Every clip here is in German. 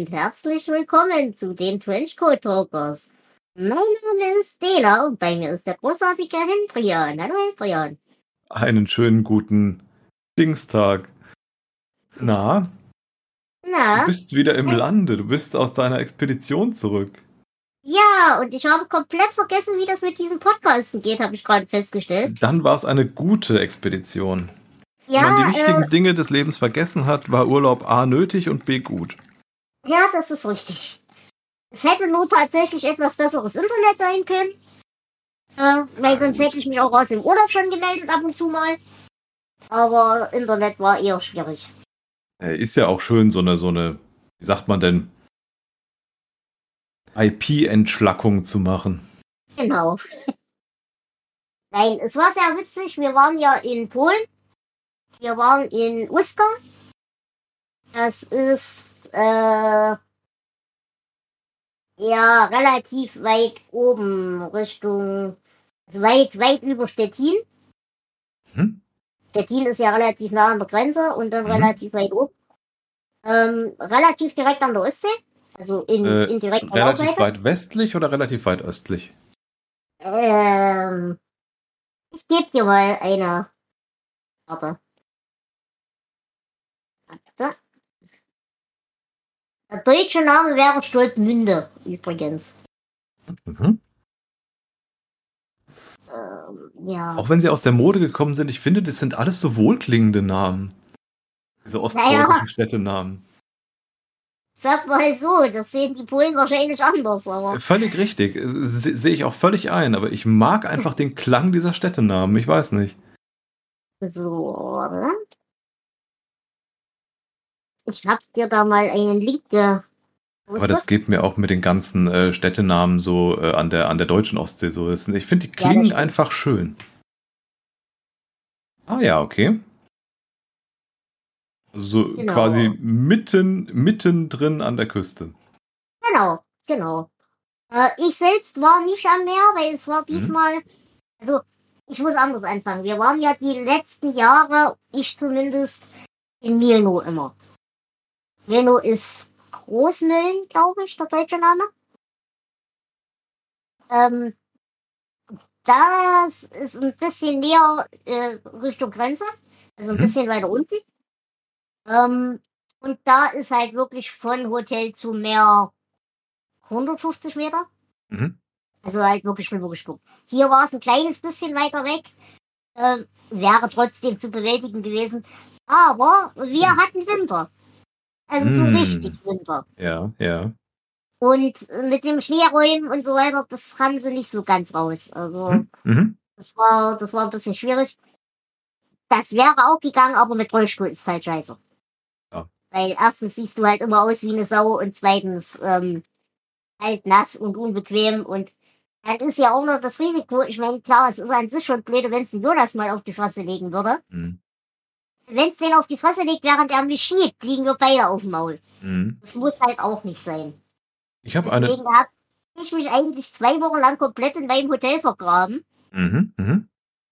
und herzlich willkommen zu den Trenchcoat Talkers. Mein Name ist Dela und bei mir ist der großartige Hendrian. Hallo Hendrian. Einen schönen guten Dingstag. Na, Na? du bist wieder im Lande. Du bist aus deiner Expedition zurück. Ja, und ich habe komplett vergessen, wie das mit diesen Podcasten geht, habe ich gerade festgestellt. Dann war es eine gute Expedition. Wenn Ja, man die wichtigen äh, Dinge des Lebens vergessen hat, war Urlaub A nötig und B gut. Ja, das ist richtig. Es hätte nur tatsächlich etwas besseres Internet sein können. Äh, weil sonst hätte ich mich auch aus dem Urlaub schon gemeldet ab und zu mal. Aber Internet war eher schwierig. Äh, Ist ja auch schön, so eine, so eine, wie sagt man denn, IP-Entschlackung zu machen. Genau. Nein, es war sehr witzig. Wir waren ja in Polen. Wir waren in Uska. Das ist äh, ja relativ weit oben Richtung, also weit, weit über Stettin. Hm? Stettin ist ja relativ nah an der Grenze und dann Mhm. relativ weit oben. Ähm, relativ direkt an der Ostsee. Also in, Äh, in direkter relativ Laufweite. weit westlich oder relativ weit östlich? Ähm, ich gebe dir mal eine. Warte. Warte. Der deutsche Name wäre Stolpmünde, übrigens. Mhm. Ähm, ja. Auch wenn sie aus der Mode gekommen sind, ich finde, das sind alles so wohlklingende Namen. Diese ostpreußischen Naja. Städtenamen. Sag mal so, das sehen die Polen wahrscheinlich anders, aber. Völlig richtig. Se- Sehe ich auch völlig ein, aber ich mag einfach den Klang dieser Städtenamen. Ich weiß nicht. So, oder? Ich hab dir da mal einen Link ge. Aber das geht mir auch mit den ganzen äh, Städtenamen so äh, an, der, an der deutschen Ostsee so. Ich finde, die Ja, klingen stimmt. einfach schön. Ah ja, okay. Also so Genau. quasi mitten, mittendrin an der Küste. Genau, genau. Äh, ich selbst war nicht am Meer, weil es Mhm. war diesmal, also ich muss anders anfangen. Wir waren ja die letzten Jahre, ich zumindest, in Milno immer. Milno ist Großmühlen, glaube ich, der deutsche Name. Ähm, das ist ein bisschen näher äh, Richtung Grenze, also ein Mhm. bisschen weiter unten. Ähm, und da ist halt wirklich von Hotel zu Meer 150 Meter. Mhm. Also halt wirklich, wirklich gut. Hier war es ein kleines bisschen weiter weg. Ähm, wäre trotzdem zu bewältigen gewesen. Aber wir Hm. hatten Winter. Also so Hm. richtig Winter. Ja, ja. Und mit dem Schneeräumen und so weiter, das haben sie nicht so ganz raus. Also Mhm. Mhm. das war, das war ein bisschen schwierig. Das wäre auch gegangen, aber mit Rollstuhl ist halt scheiße. Ja. Weil erstens siehst du halt immer aus wie eine Sau und zweitens ähm, halt nass und unbequem und dann ist ja auch noch das Risiko, ich meine, klar, es ist an sich schon blöde, wenn es Jonas mal auf die Fresse legen würde. Mhm. Wenn es den auf die Fresse legt, während er mich schiebt, liegen wir beide auf dem Maul. Mhm. Das muss halt auch nicht sein. Ich habe eine. Deswegen habe ich mich eigentlich zwei Wochen lang komplett in meinem Hotel vergraben. Mhm. Mhm.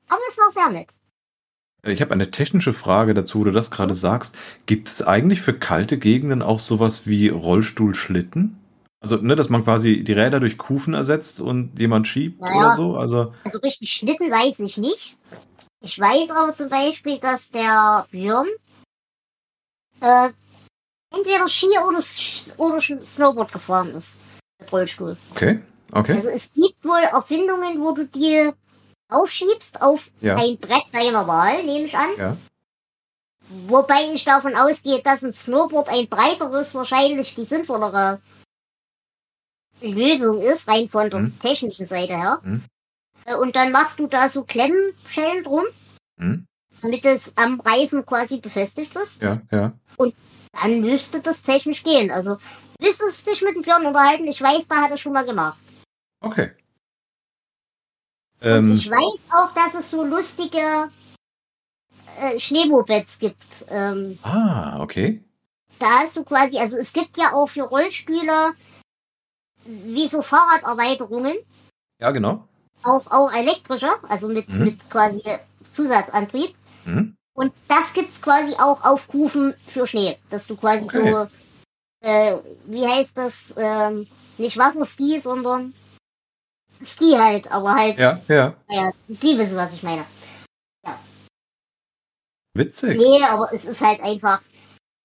Aber es war sehr nett. Ich habe eine technische Frage dazu, wo du das gerade sagst. Gibt es eigentlich für kalte Gegenden auch sowas wie Rollstuhlschlitten? Also, ne, dass man quasi die Räder durch Kufen ersetzt und jemand schiebt Naja. oder so? Also, Also richtig Schlitten weiß ich nicht. Ich weiß aber zum Beispiel, dass der Björn äh, entweder Ski oder, oder Snowboard gefahren ist. Mit Rollstuhl. okay, okay. Also es gibt wohl Erfindungen, wo du die aufschiebst auf Ja. ein Brett deiner Wahl, nehme ich an. Ja. Wobei ich davon ausgehe, dass ein Snowboard ein breiteres, wahrscheinlich die sinnvollere Lösung ist, rein von der Mhm. technischen Seite her. Mhm. Äh, Und dann machst du da so Klemmschellen drum, Hm? damit es am Reifen quasi befestigt ist. Ja, ja. Dann müsste das technisch gehen. Also, müsstest du dich mit dem Björn unterhalten? Ich weiß, da hat er schon mal gemacht. Okay. Und Ähm, ich weiß auch, dass es so lustige äh, Schneemopeds gibt. Ähm, ah, okay. da hast du quasi, also es gibt ja auch für Rollstühle wie so Fahrraderweiterungen, Ja, genau. Auch, auch elektrische, also mit, Mhm. mit quasi Zusatzantrieb. Hm? Und das gibt's quasi auch auf Kufen für Schnee, dass du quasi Okay. so äh, wie heißt das, ähm, nicht Wasserski, sondern Ski halt, aber halt, Ja, ja. naja, Sie wissen, was ich meine. Witzig. Nee, aber es ist halt einfach,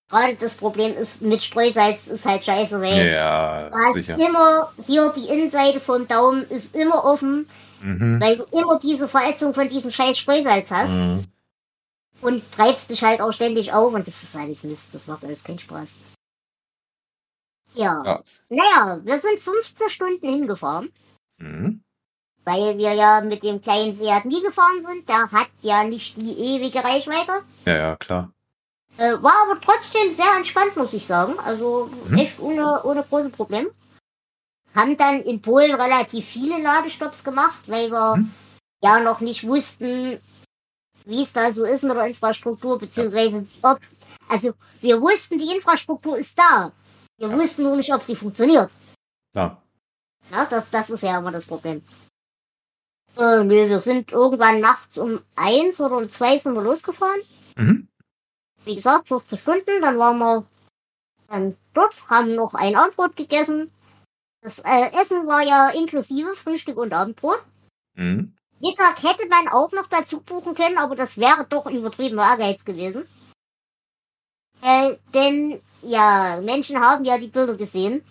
gerade das Problem ist, mit Streusalz ist halt scheiße, weil Ja, du hast sicher. immer, hier die Innenseite vom Daumen ist immer offen, Mhm. weil du immer diese Verätzung von diesem scheiß Streusalz hast Mhm. und treibst dich halt auch ständig auf und das ist alles Mist, das macht alles keinen Spaß. Ja. Ja. Naja, wir sind 15 Stunden hingefahren, Mhm. weil wir ja mit dem kleinen Seat nie gefahren sind. Der hat ja nicht die ewige Reichweite. Ja, ja, klar. Äh, war aber trotzdem sehr entspannt, muss ich sagen. Also Mhm. echt ohne, ohne große Probleme. Haben dann in Polen relativ viele Ladestops gemacht, weil wir Mhm. ja noch nicht wussten, wie es da so ist mit der Infrastruktur, beziehungsweise ob, also wir wussten, die Infrastruktur ist da. Wir Ja. wussten nur nicht, ob sie funktioniert. Klar. Ja, das, das ist ja immer das Problem. Äh, wir sind irgendwann nachts um eins oder um zwei sind wir losgefahren. Mhm. Wie gesagt, 15 Stunden, dann waren wir dann dort, haben noch ein Abendbrot gegessen. Das äh, Essen war ja inklusive Frühstück und Abendbrot. Mhm. Mittag hätte man auch noch dazu buchen können, aber das wäre doch übertriebener Ehrgeiz gewesen. Äh, denn, ja, Menschen haben ja die Bilder gesehen.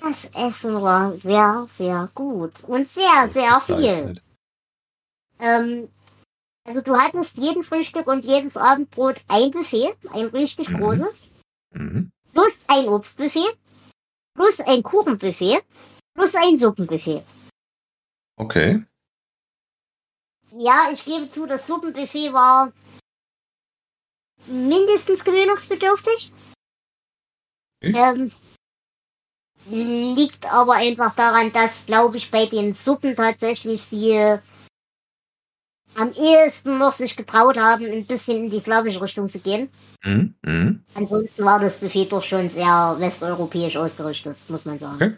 Das Essen war sehr, sehr gut. Und sehr, sehr viel. Ähm, also du hattest jeden Frühstück und jedes Abendbrot ein Buffet, ein richtig Mhm. großes, Mhm. plus ein Obstbuffet, plus ein Kuchenbuffet, plus ein Suppenbuffet. Okay. Ja, ich gebe zu, das Suppenbuffet war mindestens gewöhnungsbedürftig. Okay. Ähm, liegt aber einfach daran, dass, glaube ich, bei den Suppen tatsächlich sie äh, am ehesten noch sich getraut haben, ein bisschen in die slawische Richtung zu gehen. Mhm. Mhm. Ansonsten war das Buffet doch schon sehr westeuropäisch ausgerichtet, muss man sagen. Okay.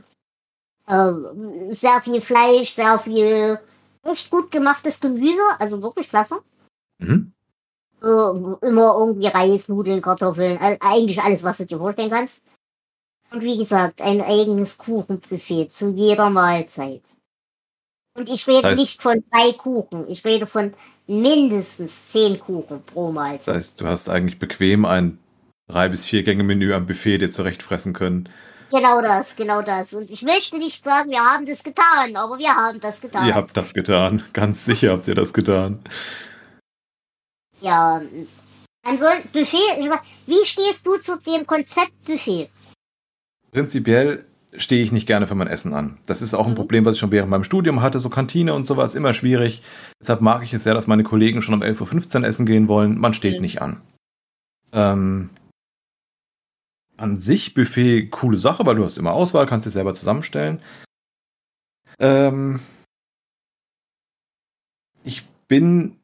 Ähm, sehr viel Fleisch, sehr viel echt gut gemachtes Gemüse, also wirklich klasse. Mhm. Äh, immer irgendwie Reis, Nudeln, Kartoffeln, eigentlich alles, was du dir vorstellen kannst. Und wie gesagt, ein eigenes Kuchenbuffet zu jeder Mahlzeit. Und ich rede Das heißt- nicht von drei Kuchen, ich rede von mindestens zehn Kuchen pro Das Mahlzeit. heißt, du hast eigentlich bequem ein drei bis vier Gänge Menü am Buffet dir zurechtfressen können. Genau das, genau das. Und ich möchte nicht sagen, wir haben das getan, aber wir haben das getan. Ihr habt das getan. Ganz sicher habt ihr das getan. Ja. Ansonsten, Buffet, wie stehst du zu dem Konzept Buffet? Prinzipiell stehe ich nicht gerne für mein Essen an. Das ist auch ein Mhm. Problem, was ich schon während meinem Studium hatte. So Kantine und sowas, immer schwierig. Deshalb mag ich es sehr, dass meine Kollegen schon um 11.15 Uhr essen gehen wollen. Man steht Mhm. nicht an. Ähm, an sich Buffet, coole Sache, weil du hast immer Auswahl, kannst dir selber zusammenstellen. Ähm, ich bin.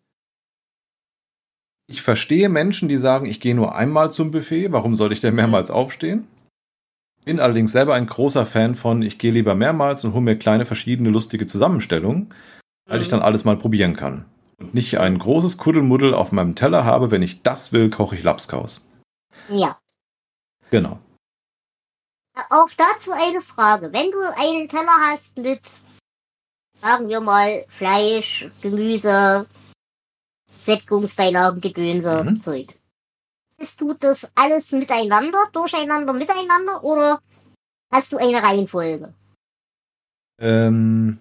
Ich verstehe Menschen, die sagen, ich gehe nur einmal zum Buffet. Warum soll ich denn mehrmals aufstehen? Bin allerdings selber ein großer Fan von, ich gehe lieber mehrmals und hole mir kleine verschiedene lustige Zusammenstellungen, weil ich Mhm. dann alles mal probieren kann. Und nicht ein großes Kuddelmuddel auf meinem Teller habe, wenn ich das will, koche ich Lapskaus. Ja. Genau. Auch dazu eine Frage. Wenn du einen Teller hast mit, sagen wir mal, Fleisch, Gemüse, Sättigungsbeilagen, Gedönse, Mhm. Zeug. Isst du das alles miteinander, durcheinander, miteinander oder hast du eine Reihenfolge? Ähm,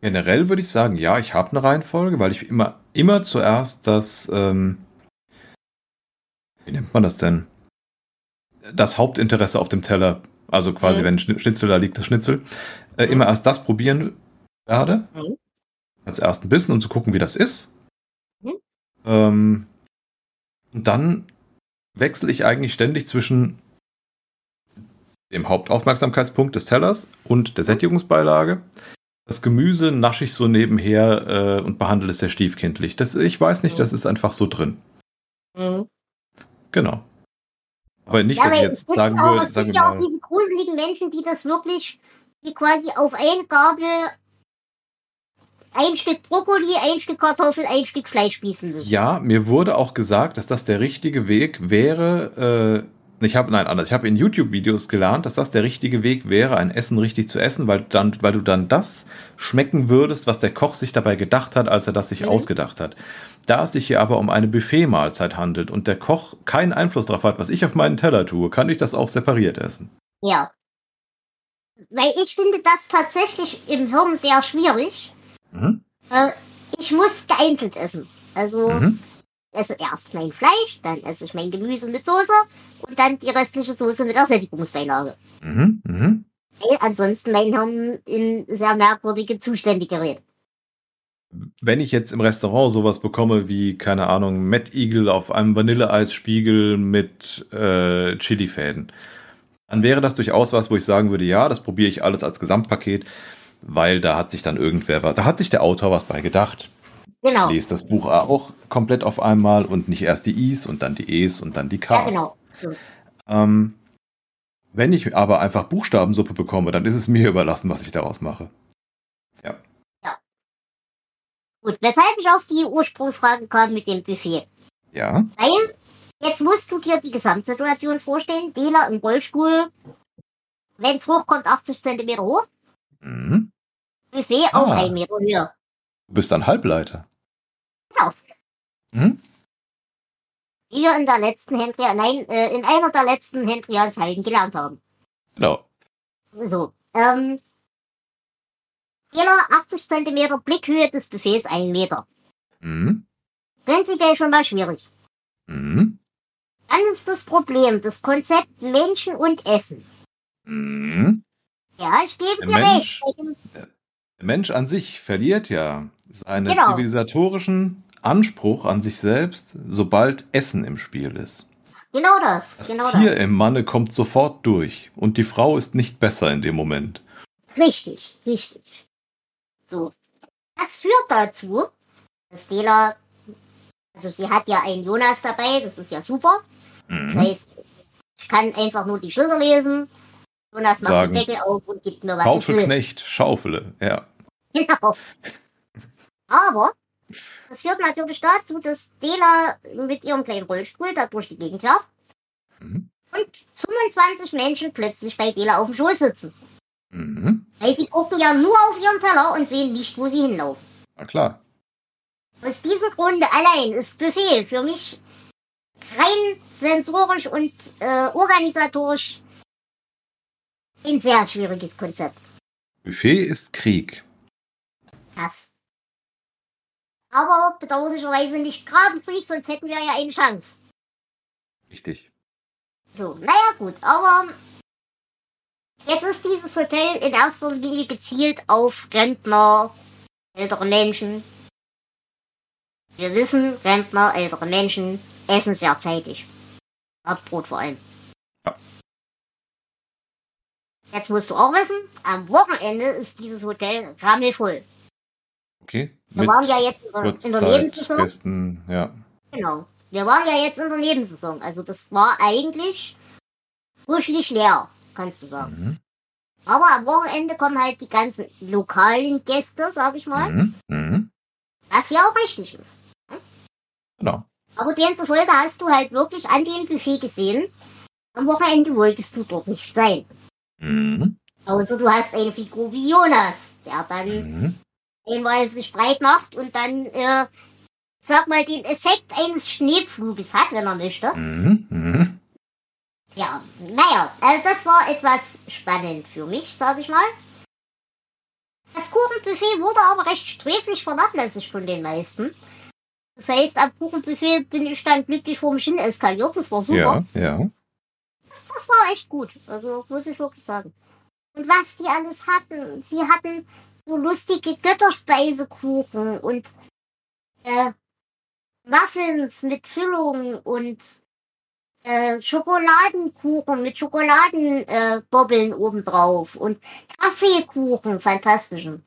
generell würde ich sagen, ja, ich habe eine Reihenfolge, weil ich immer, immer zuerst das, ähm, wie nennt man das denn? Das Hauptinteresse auf dem Teller, also quasi, Mhm. wenn Schni- Schnitzel da liegt, das Schnitzel, äh, immer erst das probieren werde. Mhm. Als ersten Bissen, um zu gucken, wie das ist. Mhm. Ähm, und dann wechsle ich eigentlich ständig zwischen dem Hauptaufmerksamkeitspunkt des Tellers und der Sättigungsbeilage. Das Gemüse nasche ich so nebenher äh, und behandle es sehr stiefkindlich. Das, ich weiß nicht, Mhm. das ist einfach so drin. Mhm. Genau. Aber nicht, Ja, dass ich jetzt gibt, sagen auch, würde, es sagen gibt ja auch diese gruseligen Menschen, die das wirklich, die quasi auf eine Gabel ein Stück Brokkoli, ein Stück Kartoffel, ein Stück Fleisch spießen müssen. ja, mir wurde auch gesagt, dass das der richtige Weg wäre, äh, Ich habe, nein, anders. Ich habe in YouTube-Videos gelernt, dass das der richtige Weg wäre, ein Essen richtig zu essen, weil, dann, weil du dann das schmecken würdest, was der Koch sich dabei gedacht hat, als er das sich Mhm. ausgedacht hat. Da es sich hier aber um eine Buffet-Mahlzeit handelt und der Koch keinen Einfluss darauf hat, was ich auf meinen Teller tue, kann ich das auch separiert essen. Ja. Weil ich finde das tatsächlich im Hirn sehr schwierig. Mhm. Äh, ich muss geeinzelt essen. Also Mhm. esse erst mein Fleisch, dann esse ich mein Gemüse mit Soße und dann die restliche Soße mit der Sättigungsbeilage. Mhm. Mhm. Weil ansonsten mein Hirn in sehr merkwürdige Zustände gerät. Wenn ich jetzt im Restaurant sowas bekomme wie, keine Ahnung, Mad Eagle auf einem Vanilleeisspiegel mit äh, Chilifäden, dann wäre das durchaus was, wo ich sagen würde, ja, das probiere ich alles als Gesamtpaket, weil da hat sich dann irgendwer was, da hat sich der Autor was bei gedacht. Genau. Lest das Buch auch komplett auf einmal und nicht erst die Is und dann die Es und dann die Ks. Ja, genau. So. Ähm, wenn ich aber einfach Buchstabensuppe bekomme, dann ist es mir überlassen, was ich daraus mache. Gut, weshalb ich auf die Ursprungsfrage kam mit dem Buffet. Ja. Weil, jetzt musst du dir die Gesamtsituation vorstellen. Dela im Rollstuhl, wenn es hochkommt, 80 Zentimeter hoch. Mhm. Buffet auf Ah. 1 Meter Höhe. Du bist ein Halbleiter. Genau. Mhm. Wie wir in der letzten Hendria, nein, äh, in einer der letzten Hendrias-Hallen gelernt haben. Genau. So, ähm, Dela 80 Zentimeter Blickhöhe des Buffets 1 Meter. Mhm. Prinzipiell schon mal schwierig. Mhm. Dann ist das Problem, das Konzept Menschen und Essen. Mhm. Ja, ich gebe Der dir Mensch. dem Der Mensch an sich verliert ja seinen Genau. zivilisatorischen Anspruch an sich selbst, sobald Essen im Spiel ist. Genau das. Das genau Tier das. im Manne kommt sofort durch und die Frau ist nicht besser in dem Moment. Richtig, richtig. So. Das führt dazu, dass Dela, also sie hat ja einen Jonas dabei, das ist ja super. Das Mhm. heißt, ich kann einfach nur die Schilder lesen. Jonas macht Sagen. den Deckel auf und gibt mir was. Schaufelknecht, Schaufele, ja. Genau. Aber das führt natürlich dazu, dass Dela mit ihrem kleinen Rollstuhl da durch die Gegend läuft Mhm. und 25 Menschen plötzlich bei Dela auf dem Schoß sitzen. Mhm. Weil sie gucken ja nur auf ihren Teller und sehen nicht, wo sie hinlaufen. Na klar. Aus diesem Grunde allein ist Buffet für mich rein sensorisch und äh, organisatorisch ein sehr schwieriges Konzept. Buffet ist Krieg. Das. Aber bedauerlicherweise nicht Grabenkrieg, sonst hätten wir ja eine Chance. Richtig. So, naja gut, aber jetzt ist dieses Hotel in erster Linie gezielt auf Rentner, ältere Menschen. Wir wissen, Rentner, ältere Menschen essen sehr zeitig. Abbrot vor allem. Ja. Jetzt musst du auch wissen, am Wochenende ist dieses Hotel rammelvoll. Okay. Wir waren ja jetzt in der, in der Nebensaison. Kurzzeitgästen, ja. Genau. Wir waren ja jetzt in der Nebensaison. Also das war eigentlich frischlich leer, kannst du sagen. Mhm. Aber am Wochenende kommen halt die ganzen lokalen Gäste, sag ich mal. Mhm. Mhm. Was ja auch richtig ist. Genau. Aber demzufolge hast du halt wirklich an dem Buffet gesehen, am Wochenende wolltest du dort nicht sein. Mhm. Außer du hast eine Figur wie Jonas, der dann Mhm. einmal sich breit macht und dann, äh, sag mal, den Effekt eines Schneepfluges hat, wenn er möchte. Mhm. Mhm. Ja, naja, also das war etwas spannend für mich, sag ich mal. Das Kuchenbuffet wurde aber recht sträflich vernachlässigt von den meisten. Das heißt, am Kuchenbuffet bin ich dann glücklich vor mich hin eskaliert. Das war super. Ja, ja. Das, das war echt gut. Also muss ich wirklich sagen. Und was die alles hatten. Sie hatten so lustige Götterspeisekuchen und äh, Muffins mit Füllung und äh, Schokoladenkuchen mit Schokoladenbobbeln äh, obendrauf und Kaffeekuchen, fantastischen.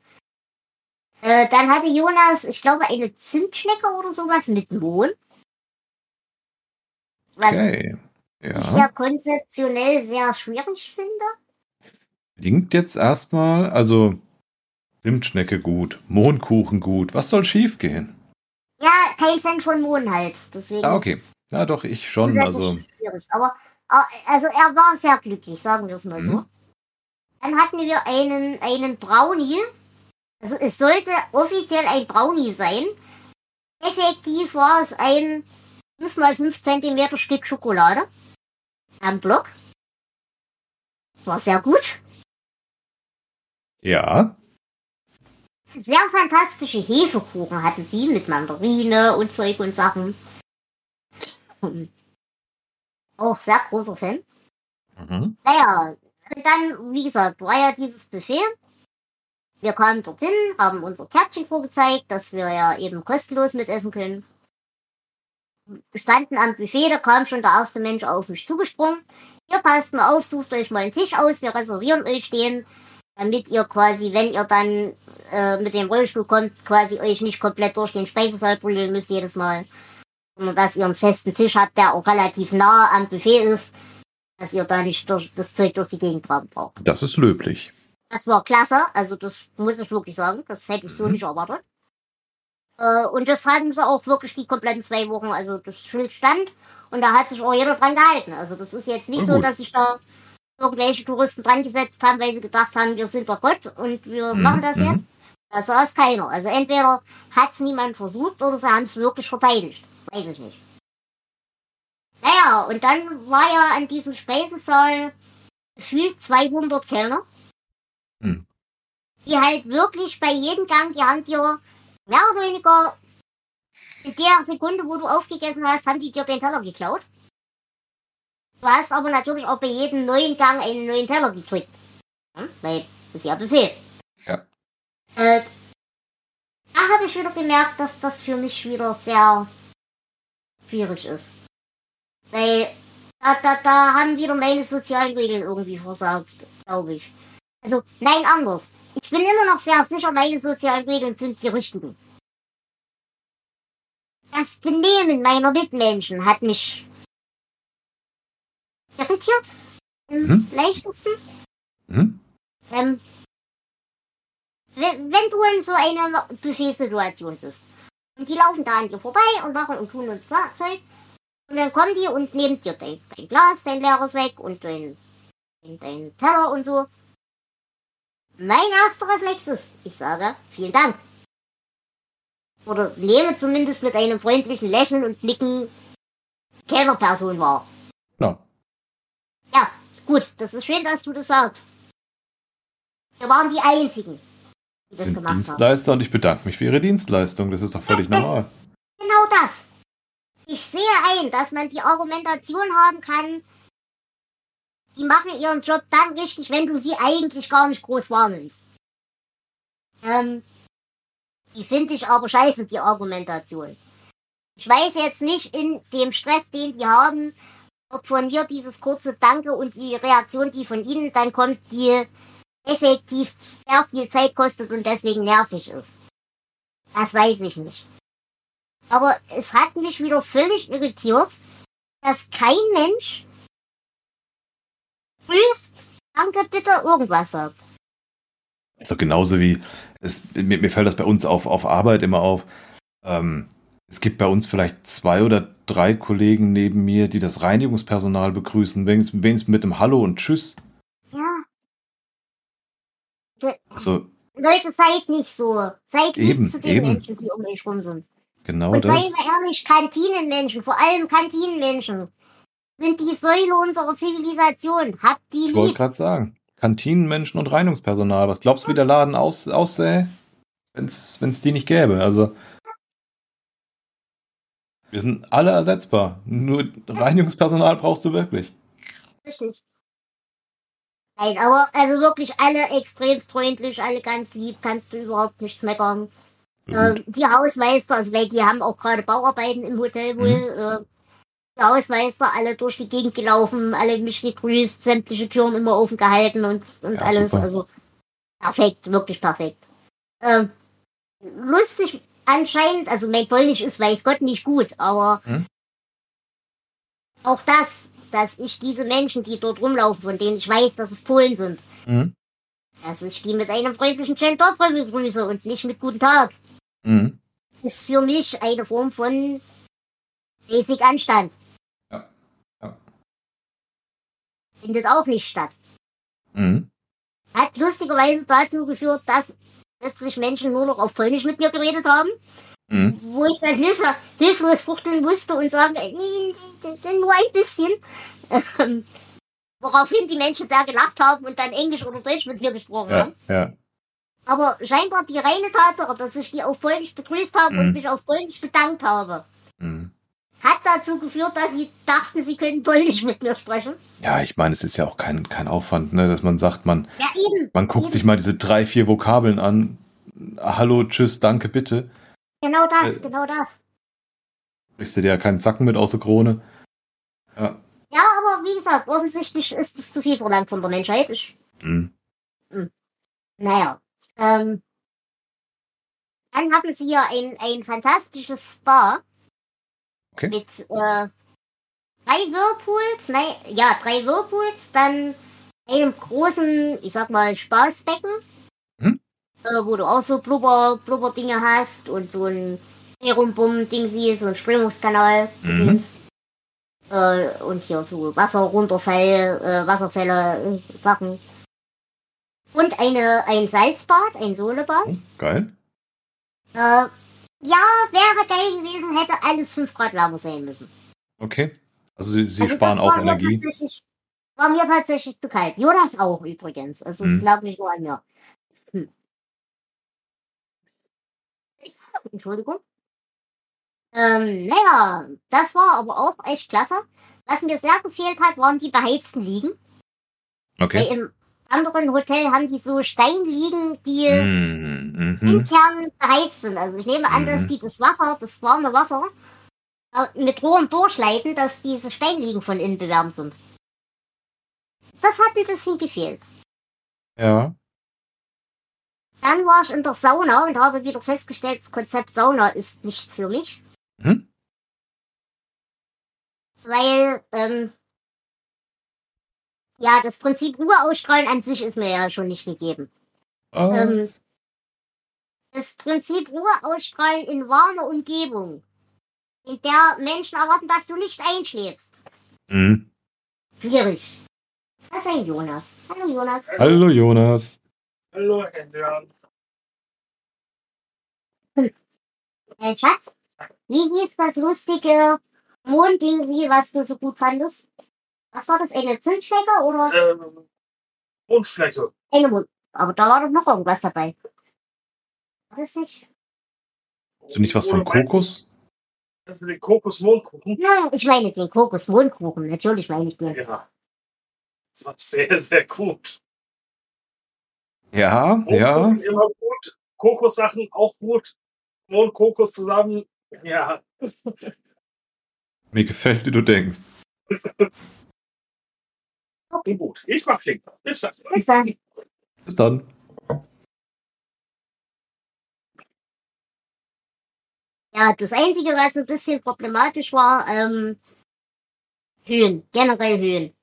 Äh, dann hatte Jonas, ich glaube, eine Zimtschnecke oder sowas mit Mohn. Was Okay. Ich Ja. ja konzeptionell sehr schwierig finde. Klingt jetzt erstmal, also Zimtschnecke gut, Mohnkuchen gut. Was soll schiefgehen? Ja, kein Fan von Mohn halt. Deswegen Ah, okay. Ja, doch, ich schon. Also, schwierig. Aber, Also er war sehr glücklich, sagen wir es mal so. Mhm. Dann hatten wir einen, einen Brownie. Also es sollte offiziell ein Brownie sein. Effektiv war es ein 5 mal 5 Zentimeter Stück Schokolade. Am Block. War sehr gut. Ja. Sehr fantastische Hefekuchen hatten sie mit Mandarine und Zeug und Sachen. Auch sehr großer Fan. Mhm. Naja, und dann, wie gesagt, war ja dieses Buffet. Wir kamen dorthin, haben unser Kärtchen vorgezeigt, dass wir ja eben kostenlos mitessen können. Wir standen am Buffet, da kam schon der erste Mensch auf mich zugesprungen. Ihr passt mal auf, sucht euch mal einen Tisch aus, wir reservieren euch den, damit ihr quasi, wenn ihr dann äh, mit dem Rollstuhl kommt, quasi euch nicht komplett durch den Speisesaal brüllen müsst jedes Mal. Sondern dass ihr einen festen Tisch habt, der auch relativ nah am Buffet ist, dass ihr da nicht durch, das Zeug durch die Gegend tragen braucht. Das ist löblich. Das war klasse, also das muss ich wirklich sagen, das hätte ich so Mhm. nicht erwartet. Äh, und das hatten sie auch wirklich die kompletten zwei Wochen, also das Schild stand und da hat sich auch jeder dran gehalten. Also das ist jetzt nicht so, dass sich da irgendwelche Touristen dran gesetzt haben, weil sie gedacht haben, wir sind der Gott und wir Mhm, machen das mhm. jetzt. Da saß keiner. Also entweder hat es niemand versucht oder sie haben es wirklich verteidigt. Weiß ich nicht. Naja, und dann war ja an diesem Speisesaal gefühlt 200 Kellner. Hm. Die halt wirklich bei jedem Gang, die haben dir mehr oder weniger in der Sekunde, wo du aufgegessen hast, haben die dir den Teller geklaut. Du hast aber natürlich auch bei jedem neuen Gang einen neuen Teller gekriegt. Hm? Weil das ist ja Befehl. Ja. Äh, da habe ich wieder gemerkt, dass das für mich wieder sehr schwierig ist. Weil da, da, da haben wieder meine sozialen Regeln irgendwie versagt, glaube ich. Also, nein, anders. Ich bin immer noch sehr sicher, meine sozialen Regeln sind die richtigen. Das Benehmen meiner Mitmenschen hat mich irritiert. Im Mhm. leichtesten. Mhm. Ähm, wenn, wenn du in so einer Buffet-Situation bist und die laufen da an dir vorbei und machen und tun und Zeug und dann kommen die und nehmen dir dein, dein Glas, dein leeres weg und dein, dein, dein Teller und so. Mein erster Reflex ist, ich sage, vielen Dank. Oder nehme zumindest mit einem freundlichen Lächeln und Nicken keiner Person wahr. Ja. Ja, gut, das ist schön, dass du das sagst. Wir waren die Einzigen, die das Sind gemacht haben. Dienstleister und ich bedanke mich für Ihre Dienstleistung. Das ist doch völlig normal. Genau das. Ich sehe ein, dass man die Argumentation haben kann, die machen ihren Job dann richtig, wenn du sie eigentlich gar nicht groß wahrnimmst. Ähm, die finde ich aber scheiße, die Argumentation. Ich weiß jetzt nicht in dem Stress, den die haben, ob von mir dieses kurze Danke und die Reaktion, die von ihnen dann kommt, die effektiv sehr viel Zeit kostet und deswegen nervig ist. Das weiß ich nicht. Aber es hat mich wieder völlig irritiert, dass kein Mensch grüßt, danke, bitte, irgendwas sagt. Also genauso wie es, mir, mir fällt das bei uns auf, auf Arbeit immer auf. Ähm, es gibt bei uns vielleicht zwei oder drei Kollegen neben mir, die das Reinigungspersonal begrüßen, wenigstens, wenigstens mit dem Hallo und Tschüss. Ja. Also Leute, seid nicht so. Seid Eben, lieb zu den eben. Menschen, die um euch rum sind. genau Und das. seien wir ehrlich, Kantinenmenschen, vor allem Kantinenmenschen, sind die Säule unserer Zivilisation. Habt die Ich wollte lieb. gerade sagen. Kantinenmenschen und Reinigungspersonal. Was glaubst du, wie der Laden aus, aussähe, wenn es die nicht gäbe? Also wir sind alle ersetzbar. Nur Reinigungspersonal brauchst du wirklich. Richtig. Nein, aber also wirklich alle extremst freundlich, alle ganz lieb, kannst du überhaupt nichts meckern. Ähm, die Hausmeister, also weil die haben auch gerade Bauarbeiten im Hotel wohl. Mhm. Äh, die Hausmeister alle durch die Gegend gelaufen, alle mich gegrüßt, sämtliche Türen immer offen gehalten und, und Ja, alles. super. Also perfekt, wirklich perfekt. Ähm, lustig anscheinend, also mein Polnisch ist weiß Gott nicht gut, aber Mhm. auch das, dass ich diese Menschen, die dort rumlaufen, von denen ich weiß, dass es Polen sind, Mhm. dass ich die mit einem freundlichen Dzień dobry begrüße und nicht mit Guten Tag, Mhm. ist für mich eine Form von Basic Anstand. Ja. Ja. Findet auch nicht statt. Mhm. Hat lustigerweise dazu geführt, dass plötzlich Menschen nur noch auf Polnisch mit mir geredet haben, Mhm. wo ich dann hilflos, hilflos fuchteln musste und sagen, nur ein bisschen. Ähm, woraufhin die Menschen sehr gelacht haben und dann Englisch oder Deutsch mit mir gesprochen Ja, haben. ja. Aber scheinbar die reine Tatsache, dass ich die auf Polnisch begrüßt habe Mhm. und mich auf Polnisch bedankt habe, Mhm. Hat dazu geführt, dass sie dachten, sie können Polnisch mit mir sprechen. Ja, ich meine, es ist ja auch kein, kein Aufwand, ne, dass man sagt, man, Ja, eben. man guckt Eben. sich mal diese drei, vier Vokabeln an. Hallo, tschüss, danke, bitte. Genau das, Äh. genau das. Kriegst du dir ja keinen Zacken mit aus der Krone. Ja. Ja, aber wie gesagt, offensichtlich ist es zu viel verlangt von der Menschheit. Ich, Mhm. naja. Ähm, dann haben sie hier ein, ein fantastisches Spa. Okay. Mit äh, drei Whirlpools, nein, ja, drei Whirlpools, dann einem großen, ich sag mal, Spaßbecken, Mhm. äh, wo du auch so Blubber, Blubberdinge hast und so ein Rumbum-Ding siehst, so ein Strömungskanal. Mhm. Äh, und hier so Wasserrunterfall, äh, Wasserfälle, äh, Sachen. Und eine, ein Salzbad, ein Solebad. Oh, geil. Äh, ja, wäre geil gewesen, hätte alles 5 Grad wärmer sein müssen. Okay. Also sie, sie Also sparen auch Energie. War mir tatsächlich zu kalt. Jonas auch übrigens. Also Mhm. es lag nicht nur an mir. Hm. Entschuldigung. Ähm, naja, das war aber auch echt klasse. Was mir sehr gefehlt hat, waren die beheizten Liegen. Okay. Weil im anderen Hotel haben die so Steinliegen, die Mhm. Mhm. intern beheizt sind. Also ich nehme an, dass Mhm. die das Wasser, das warme Wasser, äh, mit Rohren durchleiten, dass diese Steinliegen von innen bewärmt sind. Das hat ein bisschen gefehlt. Ja. Dann war ich in der Sauna und habe wieder festgestellt, das Konzept Sauna ist nichts für mich. Mhm. Weil, ähm, ja, das Prinzip Ruhe ausstrahlen an sich ist mir ja schon nicht gegeben. Ah, Ähm, das Prinzip Ruhe ausstrahlen in warmer Umgebung, in der Menschen erwarten, dass du nicht einschläfst. mhm. Schwierig. Das ist ein Jonas. Hallo Jonas. Hallo Jonas. Hallo, Adrian. Äh, Schatz, wie hieß das lustige Mondding, was du so gut fandest? Was war das? Eine Zündschnecke oder Ähm, Mundschnecke. eine Mond? Aber da war doch noch irgendwas dabei. War das nicht? Hast du nicht was von Kokos? Also den Kokosmondkuchen. Ja, ich meine den Kokos-Mondkuchen. Natürlich meine ich den. Ja. Das war sehr, sehr gut. Ja, ja. Mondkuchen immer gut. Kokossachen auch gut. Mond, Kokos zusammen. Ja. Mir gefällt, wie du denkst. Okay, gut. Ich mach Schinken. Bis dann. Bis dann. Bis dann. Ja, das Einzige, was ein bisschen problematisch war, ähm, Höhen, generell Höhen.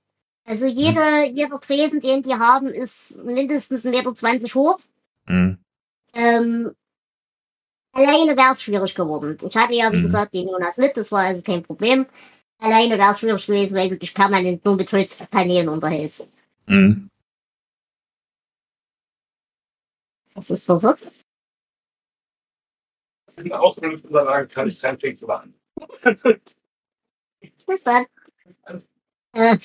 Also jeder, jeder Tresen, den die haben, ist mindestens 1,20 Meter hoch. Mhm. Ähm, alleine wäre es schwierig geworden. Ich hatte ja, wie Mhm. gesagt, den Jonas mit, das war also kein Problem. Alleine wäre es schwierig gewesen, weil du dich permanent nur mit Holzpaneelen unterhältst. Mhm. Das ist verrückt. In Ausbildungsunterlagen kann ich keinen Schinken machen. Bis dann. Äh.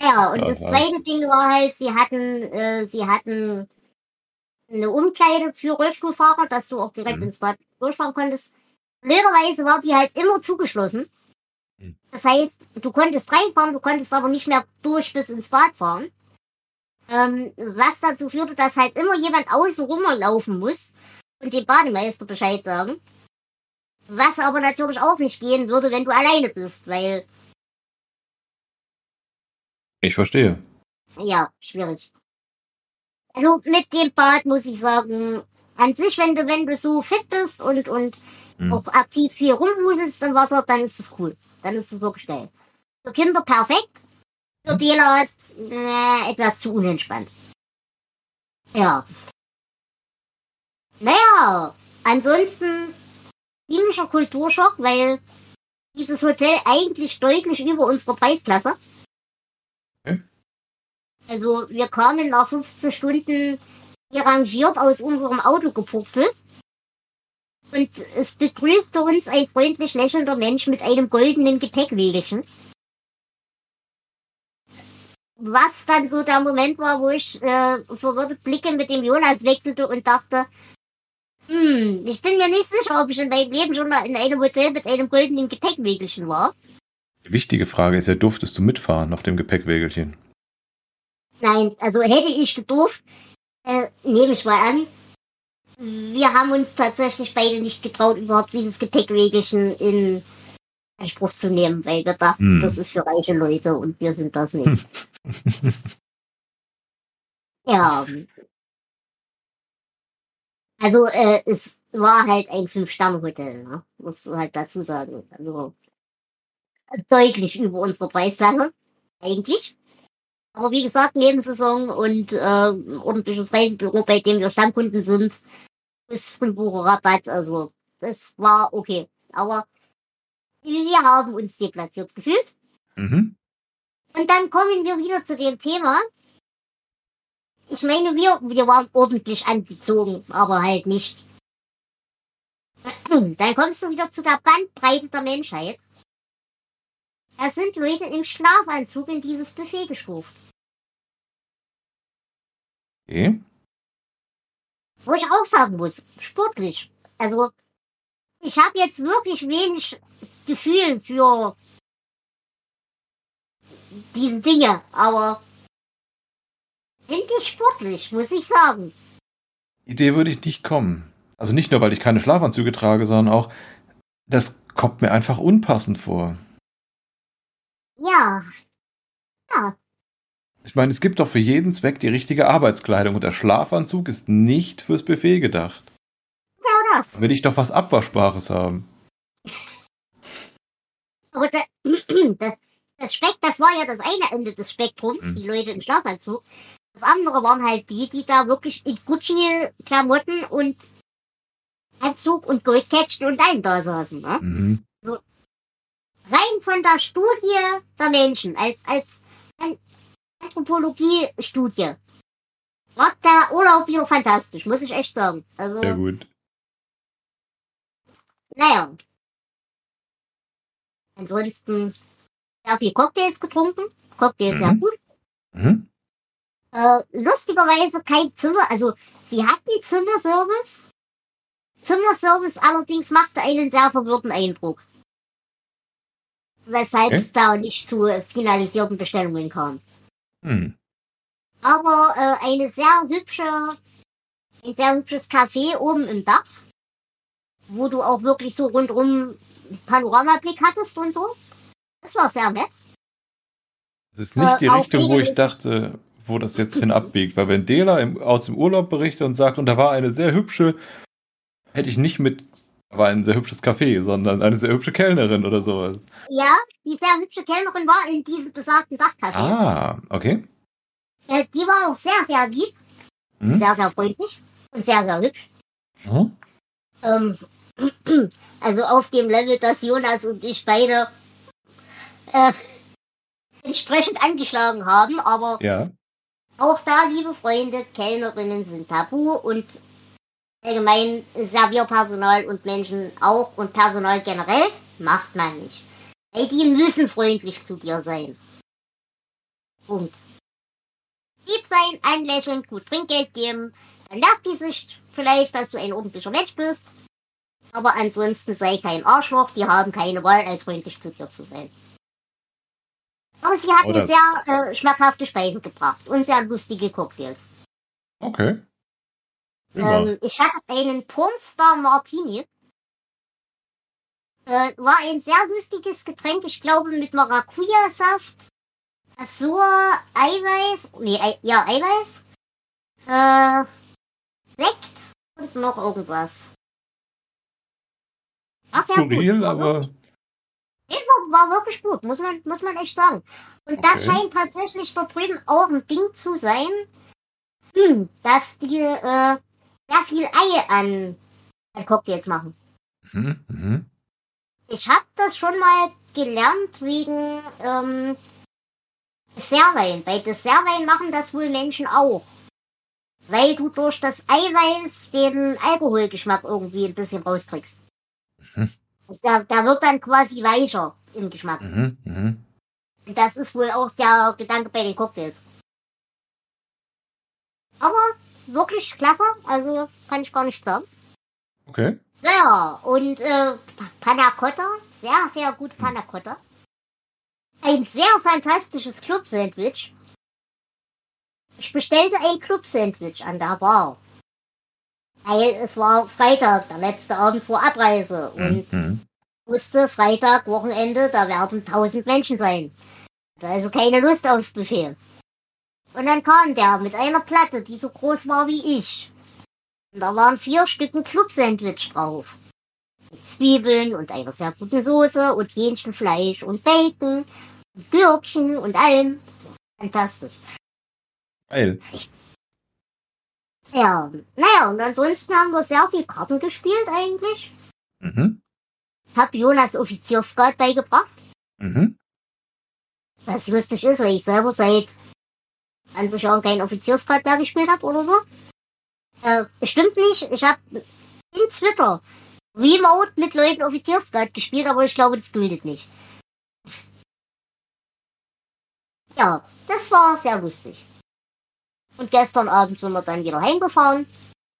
Ja, und das Aha. zweite Ding war halt, sie hatten, äh, sie hatten eine Umkleide für Rollstuhlfahrer, dass du auch direkt Mhm. ins Bad durchfahren konntest. Blöderweise war die halt immer zugeschlossen. Mhm. Das heißt, du konntest reinfahren, du konntest aber nicht mehr durch bis ins Bad fahren. Ähm, was dazu führte, dass halt immer jemand außen rumlaufen muss und dem Bademeister Bescheid sagen. Was aber natürlich auch nicht gehen würde, wenn du alleine bist, weil, Ich verstehe. ja, schwierig. Also mit dem Bad muss ich sagen, an sich, wenn du, wenn du so fit bist und, und Mhm. auch aktiv viel rumhuselst im Wasser, dann ist es cool. Dann ist es wirklich geil. Für Kinder perfekt. Für Dealers äh, etwas zu unentspannt. Ja. Naja, ansonsten ziemlicher Kulturschock, weil dieses Hotel eigentlich deutlich über unserer Preisklasse. Okay. Also wir kamen nach 15 Stunden rangiert aus unserem Auto gepurzelt. Und es begrüßte uns ein freundlich lächelnder Mensch mit einem goldenen Gepäckwägelchen. Was dann so der Moment war, wo ich äh, verwirrte Blicke mit dem Jonas wechselte und dachte, hm, ich bin mir nicht sicher, ob ich in meinem Leben schon mal in einem Hotel mit einem goldenen Gepäckwägelchen war. Die wichtige Frage ist ja, durftest du mitfahren auf dem Gepäckwägelchen? Nein, also hätte ich gedurft, äh, nehme ich mal an. Wir haben uns tatsächlich beide nicht getraut, überhaupt dieses Gepäckregelchen in Anspruch zu nehmen, weil wir dachten, Hm. das ist für reiche Leute und wir sind das nicht. ja. Also, äh, es war halt ein Fünf-Sterne-Hotel, ne? musst du halt dazu sagen. Also, deutlich über unsere Preisklasse, eigentlich. Aber wie gesagt, Nebensaison und äh, ordentliches Reisebüro, bei dem wir Stammkunden sind, ist Frühbucherrabatt. Also das war okay. Aber wir haben uns deplatziert gefühlt. Mhm. Und dann kommen wir wieder zu dem Thema. Ich meine, wir, wir waren ordentlich angezogen, aber halt nicht. Dann kommst du wieder zu der Bandbreite der Menschheit. Da sind Leute im Schlafanzug in dieses Buffet gestuft. Okay. Wo ich auch sagen muss, sportlich. Also, ich habe jetzt wirklich wenig Gefühl für diese Dinge, aber finde ich sportlich, muss ich sagen. Idee würde ich nicht kommen. Also nicht nur, weil ich keine Schlafanzüge trage, sondern auch, das kommt mir einfach unpassend vor. Ja. Ja, Ich meine, es gibt doch für jeden Zweck die richtige Arbeitskleidung und der Schlafanzug ist nicht fürs Buffet gedacht. genau das. Da will ich doch was Abwaschbares haben. Aber da, das, Speck, das war ja das eine Ende des Spektrums, Hm. die Leute im Schlafanzug. Das andere waren halt die, die da wirklich in Gucci-Klamotten und Anzug und Goldkettchen und allem da saßen. Ne? Mhm. rein von der Studie der Menschen, als, als An- Anthropologie-Studie, war der Urlaub wieder fantastisch, muss ich echt sagen. Also, Sehr gut. naja. Ansonsten sehr viel Cocktails getrunken. Cocktails sehr Mhm. gut. Mhm. Äh, lustigerweise kein Zimmer, also sie hatten Zimmerservice. Zimmerservice allerdings machte einen sehr verwirrten Eindruck. Weshalb Okay. es da nicht zu finalisierten Bestellungen kam. Hm. Aber äh, eine sehr hübsche, ein sehr hübsches Café oben im Dach, wo du auch wirklich so rundum Panoramablick hattest und so. Das war sehr nett. Es ist nicht Äh, die Richtung, wo ich dachte, wo das jetzt hin abbiegt. Weil wenn Dela im, aus dem Urlaub berichtet und sagt, und da war eine sehr hübsche, hätte ich nicht mit, war ein sehr hübsches Café, sondern eine sehr hübsche Kellnerin oder sowas. Ja, die sehr hübsche Kellnerin war in diesem besagten Dachcafé. Ah, okay. Äh, die war auch sehr, sehr lieb, Mhm. sehr, sehr freundlich und sehr, sehr hübsch. Mhm. Ähm, also auf dem Level, dass Jonas und ich beide äh, entsprechend angeschlagen haben, aber Ja. auch da, liebe Freunde, Kellnerinnen sind tabu und allgemein Servierpersonal und Menschen auch und Personal generell macht man nicht. Weil die müssen freundlich zu dir sein. Punkt. Lieb sein, anlächeln, gut Trinkgeld geben. Dann merkt die sich vielleicht, dass du ein ordentlicher Mensch bist. Aber ansonsten sei kein Arschloch, die haben keine Wahl, als freundlich zu dir zu sein. Aber sie hat Oder- mir sehr äh, schmackhafte Speisen gebracht und sehr lustige Cocktails. Okay. Ähm, ich hatte einen Pornstar Martini. Äh, war ein sehr lustiges Getränk, ich glaube mit Maracuja-Saft, Azur, Eiweiß, nee, Ei, ja, Eiweiß, äh, Sekt und noch irgendwas. War sehr gut, Skurril, war aber Nee, war, war wirklich gut, muss man, muss man echt sagen. Und das Okay. scheint tatsächlich dort drüben auch ein Ding zu sein, hm, dass die äh, sehr viel Ei an, an Cocktails machen. mhm. Mhm. Ich habe das schon mal gelernt wegen ähm, Dessertwein. Bei Dessertwein machen das wohl Menschen auch. Weil du durch das Eiweiß den Alkoholgeschmack irgendwie ein bisschen rauskriegst. Mhm. Also der, der wird dann quasi weicher im Geschmack. Mhm. Und Das ist wohl auch der Gedanke bei den Cocktails. Aber wirklich klasse, also kann ich gar nicht sagen. Okay. Ja, und äh, Pa- Panna Cotta, sehr, sehr gut Panna Cotta. Ein sehr fantastisches Club-Sandwich. Ich bestellte ein Club-Sandwich an der Bar. Weil es war Freitag, der letzte Abend vor Abreise. Und Mhm. wusste, Freitag, Wochenende, da werden tausend Menschen sein. Da also keine Lust aufs Buffet. Und dann kam der mit einer Platte, die so groß war wie ich. Und da waren vier Stücken Club-Sandwich drauf. Mit Zwiebeln und einer sehr guten Soße und Hähnchenfleisch und Bacon und Gürkchen und allem. Fantastisch. Geil. Ja, naja, und ansonsten haben wir sehr viel Karten gespielt eigentlich. Mhm. Hab Jonas Offiziersgrad beigebracht. Mhm. Was lustig ist, weil ich selber seit 20 Jahren keinen Offiziersgrad mehr gespielt habe oder so. Äh, stimmt nicht. Ich habe in Twitter Remote mit Leuten Offiziersgrad gespielt, aber ich glaube, das gilt nicht. Ja, das war sehr lustig. Und gestern Abend sind wir dann wieder heimgefahren.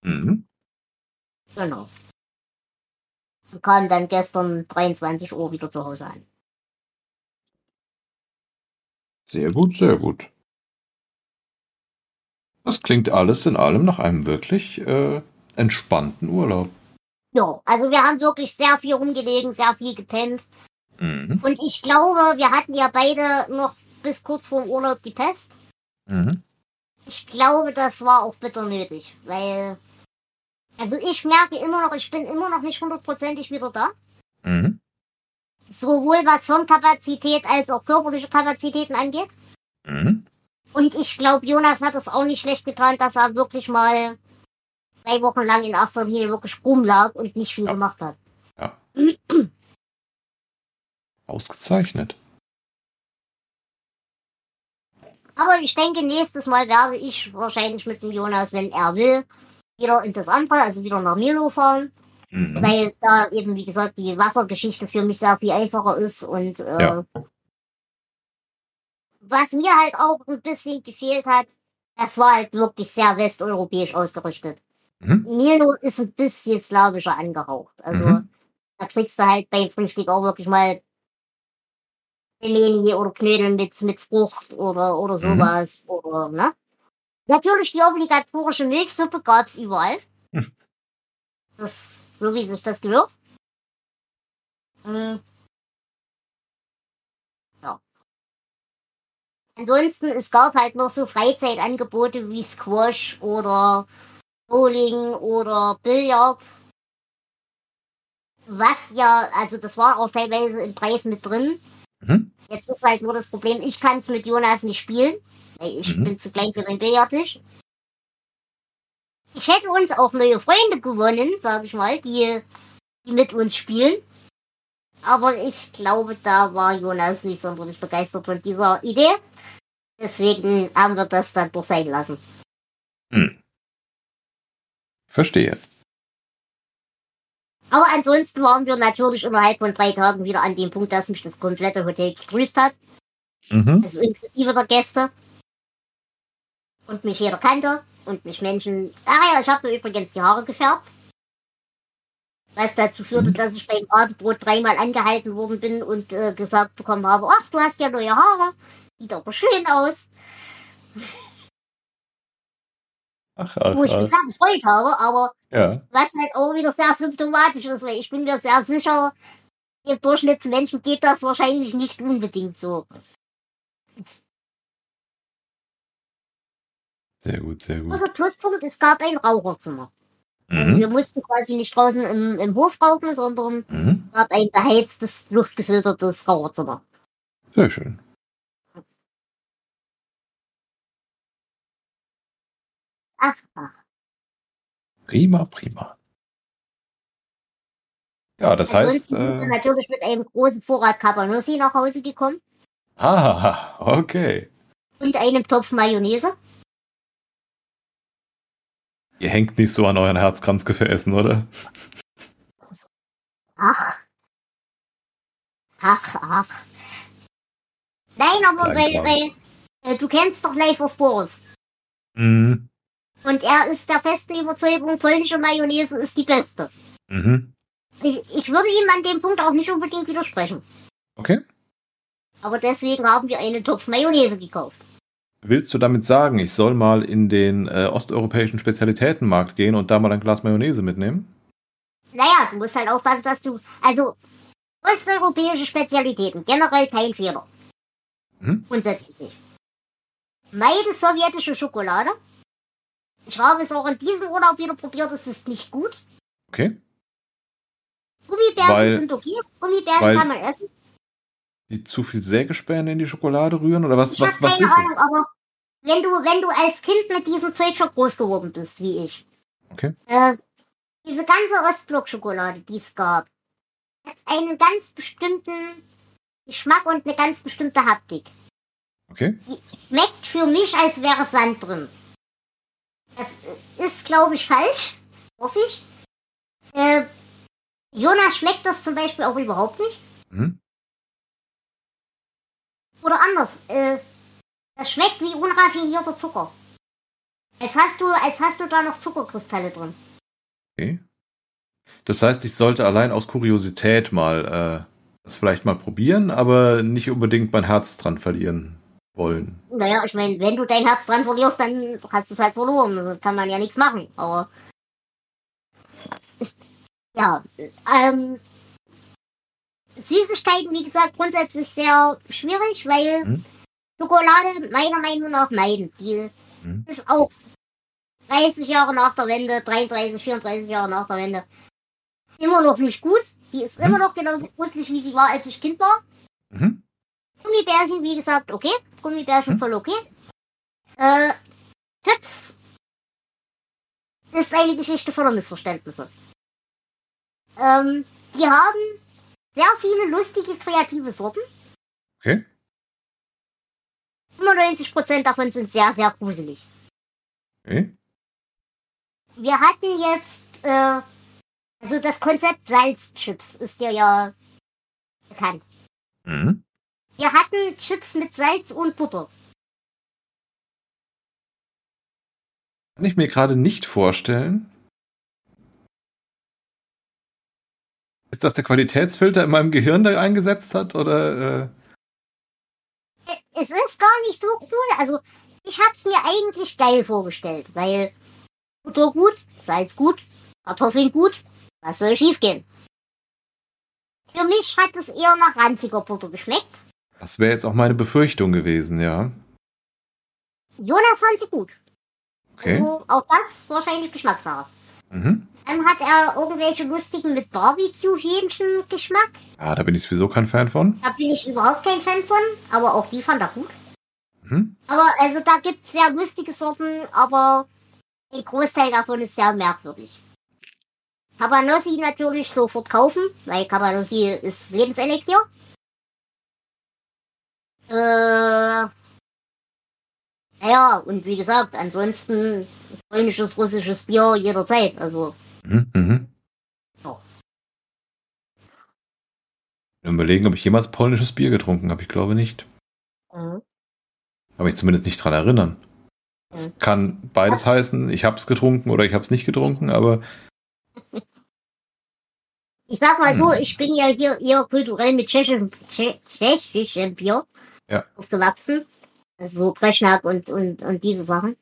Mhm. Genau. Und kamen dann gestern 23 Uhr wieder zu Hause an. Sehr gut, sehr gut. Das klingt alles in allem nach einem wirklich äh, entspannten Urlaub. Ja, also wir haben wirklich sehr viel rumgelegen, sehr viel gepennt. Mhm. Und ich glaube, wir hatten ja beide noch bis kurz vor dem Urlaub die Pest. Mhm. Ich glaube, das war auch bitter nötig, weil. Also ich merke immer noch, ich bin immer noch nicht hundertprozentig wieder da. Mhm. Sowohl was Hirnkapazität als auch körperliche Kapazitäten angeht. Mhm. Und ich glaube, Jonas hat es auch nicht schlecht getan, dass er wirklich mal drei Wochen lang in erster Linie wirklich rumlag und nicht viel Ja. gemacht hat. Ausgezeichnet. Aber ich denke, nächstes Mal werde ich wahrscheinlich mit dem Jonas, wenn er will, wieder in das andere, also wieder nach Milo fahren. Mhm. Weil da eben, wie gesagt, die Wassergeschichte für mich sehr viel einfacher ist und äh, Ja. Was mir halt auch ein bisschen gefehlt hat, es war halt wirklich sehr westeuropäisch ausgerichtet. Mhm. Milo ist ein bisschen slawischer angehaucht. Also Mhm. da kriegst du halt beim Frühstück auch wirklich mal Pelmeni oder Knödel mit, mit Frucht oder, oder sowas. Oder, ne? Natürlich die obligatorische Milchsuppe gab's überall. Hm. Das, so wie sich das gehört. Mhm. Ansonsten, es gab halt noch so Freizeitangebote wie Squash oder Bowling oder Billard. Was ja, also das war auch teilweise im Preis mit drin. Mhm. Jetzt ist halt nur das Problem, ich kann es mit Jonas nicht spielen, weil ich Mhm. bin zu klein für den Billardtisch. Ich hätte uns auch neue Freunde gewonnen, sag ich mal, die, die mit uns spielen. Aber ich glaube, da war Jonas nicht sonderlich begeistert von dieser Idee. Deswegen haben wir das dann doch sein lassen. Verstehe. Aber ansonsten waren wir natürlich innerhalb von drei Tagen wieder an dem Punkt, dass mich das komplette Hotel gegrüßt hat. Mhm. Also inklusive der Gäste. Und mich jeder kannte. Und mich Menschen. Ah ja, ich habe mir übrigens die Haare gefärbt. Was dazu führte, Mhm. dass ich beim Abendbrot dreimal angehalten worden bin und äh, gesagt bekommen habe, ach, du hast ja neue Haare. Sieht aber schön aus. Ach, ach, Wo ich mich sehr gefreut habe, aber Ja. was halt auch wieder sehr symptomatisch ist, weil ich bin mir sehr sicher, dem Durchschnittsmenschen geht das wahrscheinlich nicht unbedingt so. Sehr gut, sehr gut. Großer Pluspunkt, es gab ein Raucherzimmer. Also Mhm. wir mussten quasi nicht draußen im, im Hof rauchen, sondern Mhm. gab ein beheiztes, luftgefiltertes Raucherzimmer. Sehr schön. Ach, ach. Prima, prima. Ja, das heißt. Ansonsten sind wir Äh, natürlich mit einem großen Vorrat Cabanossi nach Hause gekommen ah, okay. und einem Topf Mayonnaise. Ihr hängt nicht so an euren Herzkranzgefäßen, oder? Ach. Ach, ach. Nein, aber weil, weil äh, du kennst doch Life of Boris. Mhm. Und er ist der festen Überzeugung, polnische Mayonnaise ist die beste. Mhm. Ich, ich würde ihm an dem Punkt auch nicht unbedingt widersprechen. Okay. Aber deswegen haben wir einen Topf Mayonnaise gekauft. Willst du damit sagen, ich soll mal in den äh, osteuropäischen Spezialitätenmarkt gehen und da mal ein Glas Mayonnaise mitnehmen? Naja, du musst halt aufpassen, dass du. Also, osteuropäische Spezialitäten, generell kein Fehler. Mhm. Grundsätzlich nicht. Meide sowjetische Schokolade. Ich habe es auch in diesem Urlaub wieder probiert, es ist nicht gut. Okay. Gummibärchen Weil- sind okay, Gummibärchen weil- kann man essen. Die zu viel Sägespäne in die Schokolade rühren? Oder was, Ich was, was keine ist Ahnung, es? aber wenn du, wenn du als Kind mit diesem Zeug schon groß geworden bist, wie ich. Okay. Äh, diese ganze Ostblock-Schokolade, die es gab, hat einen ganz bestimmten Geschmack und eine ganz bestimmte Haptik. Okay. Schmeckt für mich, als wäre Sand drin. Das ist, glaube ich, falsch. Hoffe ich. Äh, Jonas schmeckt das zum Beispiel auch überhaupt nicht. Mhm. Oder anders. Äh, das schmeckt wie unraffinierter Zucker. Als hast du, als hast du da noch Zuckerkristalle drin. okay. Das heißt, ich sollte allein aus Kuriosität mal äh, das vielleicht mal probieren, aber nicht unbedingt mein Herz dran verlieren wollen. Naja, ich meine, wenn du dein Herz dran verlierst, dann hast du es halt verloren. Da kann man ja nichts machen. Aber. Ja, ähm. Süßigkeiten, wie gesagt, grundsätzlich sehr schwierig, weil Mhm. Schokolade meiner Meinung nach meiden. Die Mhm. ist auch 30 Jahre nach der Wende, 33, 34 Jahre nach der Wende immer noch nicht gut. Die ist Mhm. immer noch genauso gruselig, wie sie war, als ich Kind war. Mhm. Gummibärchen, wie gesagt, okay. Gummibärchen Hm. voll okay. Äh, Chips ist eine Geschichte voller Missverständnisse. Ähm, die haben sehr viele lustige, kreative Sorten. Okay. 95% davon sind sehr, sehr gruselig. Okay. Wir hatten jetzt, äh, also das Konzept Salzchips ist dir ja bekannt. Mhm. Wir hatten Chips mit Salz und Butter. Kann ich mir gerade nicht vorstellen. Ist das der Qualitätsfilter in meinem Gehirn, der eingesetzt hat? Oder äh, Es ist gar nicht so cool. Also, ich hab's mir eigentlich geil vorgestellt, weil Butter gut, Salz gut, Kartoffeln gut. Was soll schiefgehen? Für mich hat es eher nach ranziger Butter geschmeckt. das wäre jetzt auch meine Befürchtung gewesen, ja. Jonas fand sie gut. Okay. Also, auch das wahrscheinlich Geschmackssache. Mhm. Dann hat er irgendwelche lustigen mit Barbecue-Hähnchen-Geschmack. Ah, da bin ich sowieso kein Fan von. Da bin ich überhaupt kein Fan von, aber auch die fand er gut. Mhm. Aber also da gibt's sehr lustige Sorten, aber ein Großteil davon ist sehr merkwürdig. Cabanossi natürlich sofort kaufen, weil Cabanossi ist Lebenselixier. Äh, naja, und wie gesagt, ansonsten polnisches, russisches Bier jederzeit. Also, Mhm. Mhm. Ja. Überlegen, ob ich jemals polnisches Bier getrunken habe. Ich glaube nicht. mhm. Kann mich zumindest nicht dran erinnern. Es Mhm. kann beides heißen, ich habe es getrunken oder ich habe es nicht getrunken, aber ich sag mal so, Hm. ich bin ja hier eher kulturell mit tschechischem, tsche- tschechischem Bier Ja. aufgewachsen. Also so Breschnack und, und, und diese Sachen.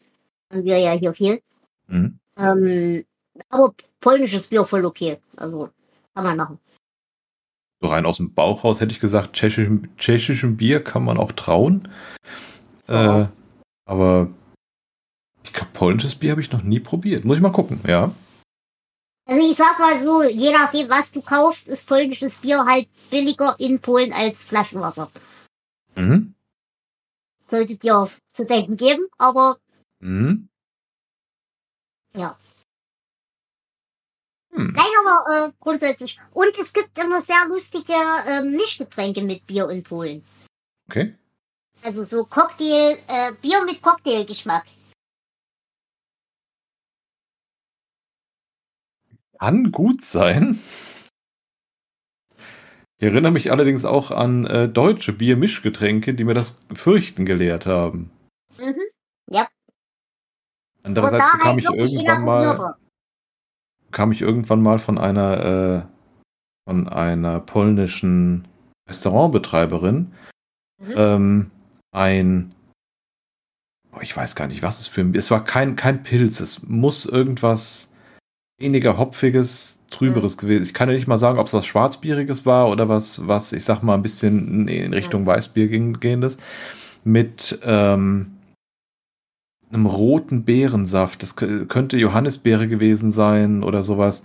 Haben wir ja hier viel. mhm. Ähm, aber polnisches Bier voll okay. Also kann man machen. so rein aus dem Bauch raus hätte ich gesagt, tschechischem, tschechischem Bier kann man auch trauen. Ja. Äh, aber ich glaube, polnisches Bier habe ich noch nie probiert. Muss ich mal gucken, ja. Also ich sag mal so, je nachdem was du kaufst, ist polnisches Bier halt billiger in Polen als Flaschenwasser. Mhm. Sollte dir zu denken geben, aber Mhm. ja. Hm. Nein, aber äh, grundsätzlich. Und es gibt immer sehr lustige äh, Mischgetränke mit Bier in Polen. Okay. Also so Cocktail, äh, Bier mit Cocktailgeschmack. Kann gut sein. Ich erinnere mich allerdings auch an äh, deutsche Biermischgetränke, die mir das Fürchten gelehrt haben. Mhm. Ja. Andererseits da bekam halt ich irgendwann mal, kam ich irgendwann mal von einer äh, von einer polnischen Restaurantbetreiberin Mhm. ähm, ein oh, ich weiß gar nicht, was es für ein es war kein kein Pilz, es muss irgendwas weniger hopfiges, trüberes gewesen. Ich kann ja nicht mal sagen, ob es was schwarzbieriges war oder was was ich sag mal ein bisschen in Richtung Weißbier ging, gehendes mit ähm, einem roten Beerensaft. Das kö- könnte Johannisbeere gewesen sein oder sowas.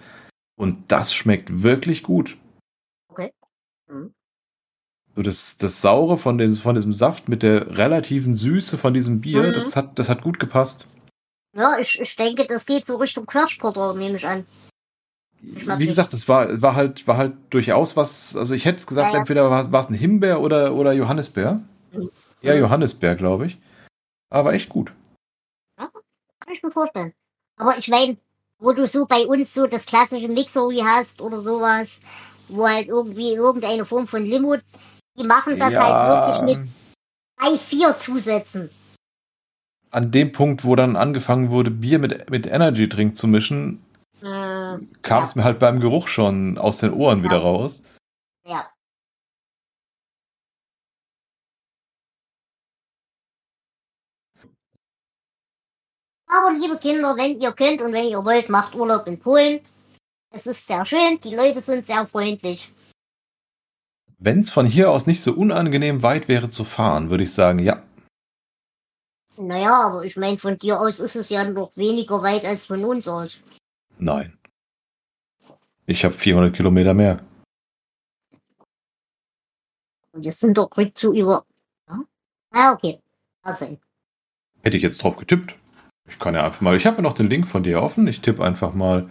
Und das schmeckt wirklich gut. Okay. Mhm. So das, das Saure von, dem, von diesem Saft mit der relativen Süße von diesem Bier, Mhm. das, hat, das hat gut gepasst. Ja, ich, ich denke, das geht so Richtung Quatschporter, nehme ich an. Wie gesagt, es war, es war halt, war halt durchaus was, also ich hätte gesagt, Ja, ja. entweder war, es ein Himbeer oder, oder Johannisbeer. Mhm. Mhm. Johannisbeer, glaube ich. Aber echt gut. Kann ich mir vorstellen. Aber ich meine, wo du so bei uns so das klassische Mixery hast oder sowas, wo halt irgendwie irgendeine Form von Limo, die machen das halt wirklich mit drei, vier Zusätzen. an dem Punkt, wo dann angefangen wurde, Bier mit, mit Energy Drink zu mischen, Äh, kam Ja. es mir halt beim Geruch schon aus den Ohren Ja. wieder raus. ja. Aber liebe Kinder, wenn ihr könnt und wenn ihr wollt, macht Urlaub in Polen. Es ist sehr schön, die Leute sind sehr freundlich. Wenn es von hier aus nicht so unangenehm weit wäre zu fahren, würde ich sagen, ja. Naja, aber ich meine, von dir aus ist es ja noch weniger weit als von uns aus. Nein. Ich habe 400 Kilometer mehr. Und wir sind doch quick zu über. Ja, ah, okay. Also, Hätte ich jetzt drauf getippt. Ich kann ja einfach mal. Ich habe ja noch den Link von dir offen. Ich tippe einfach mal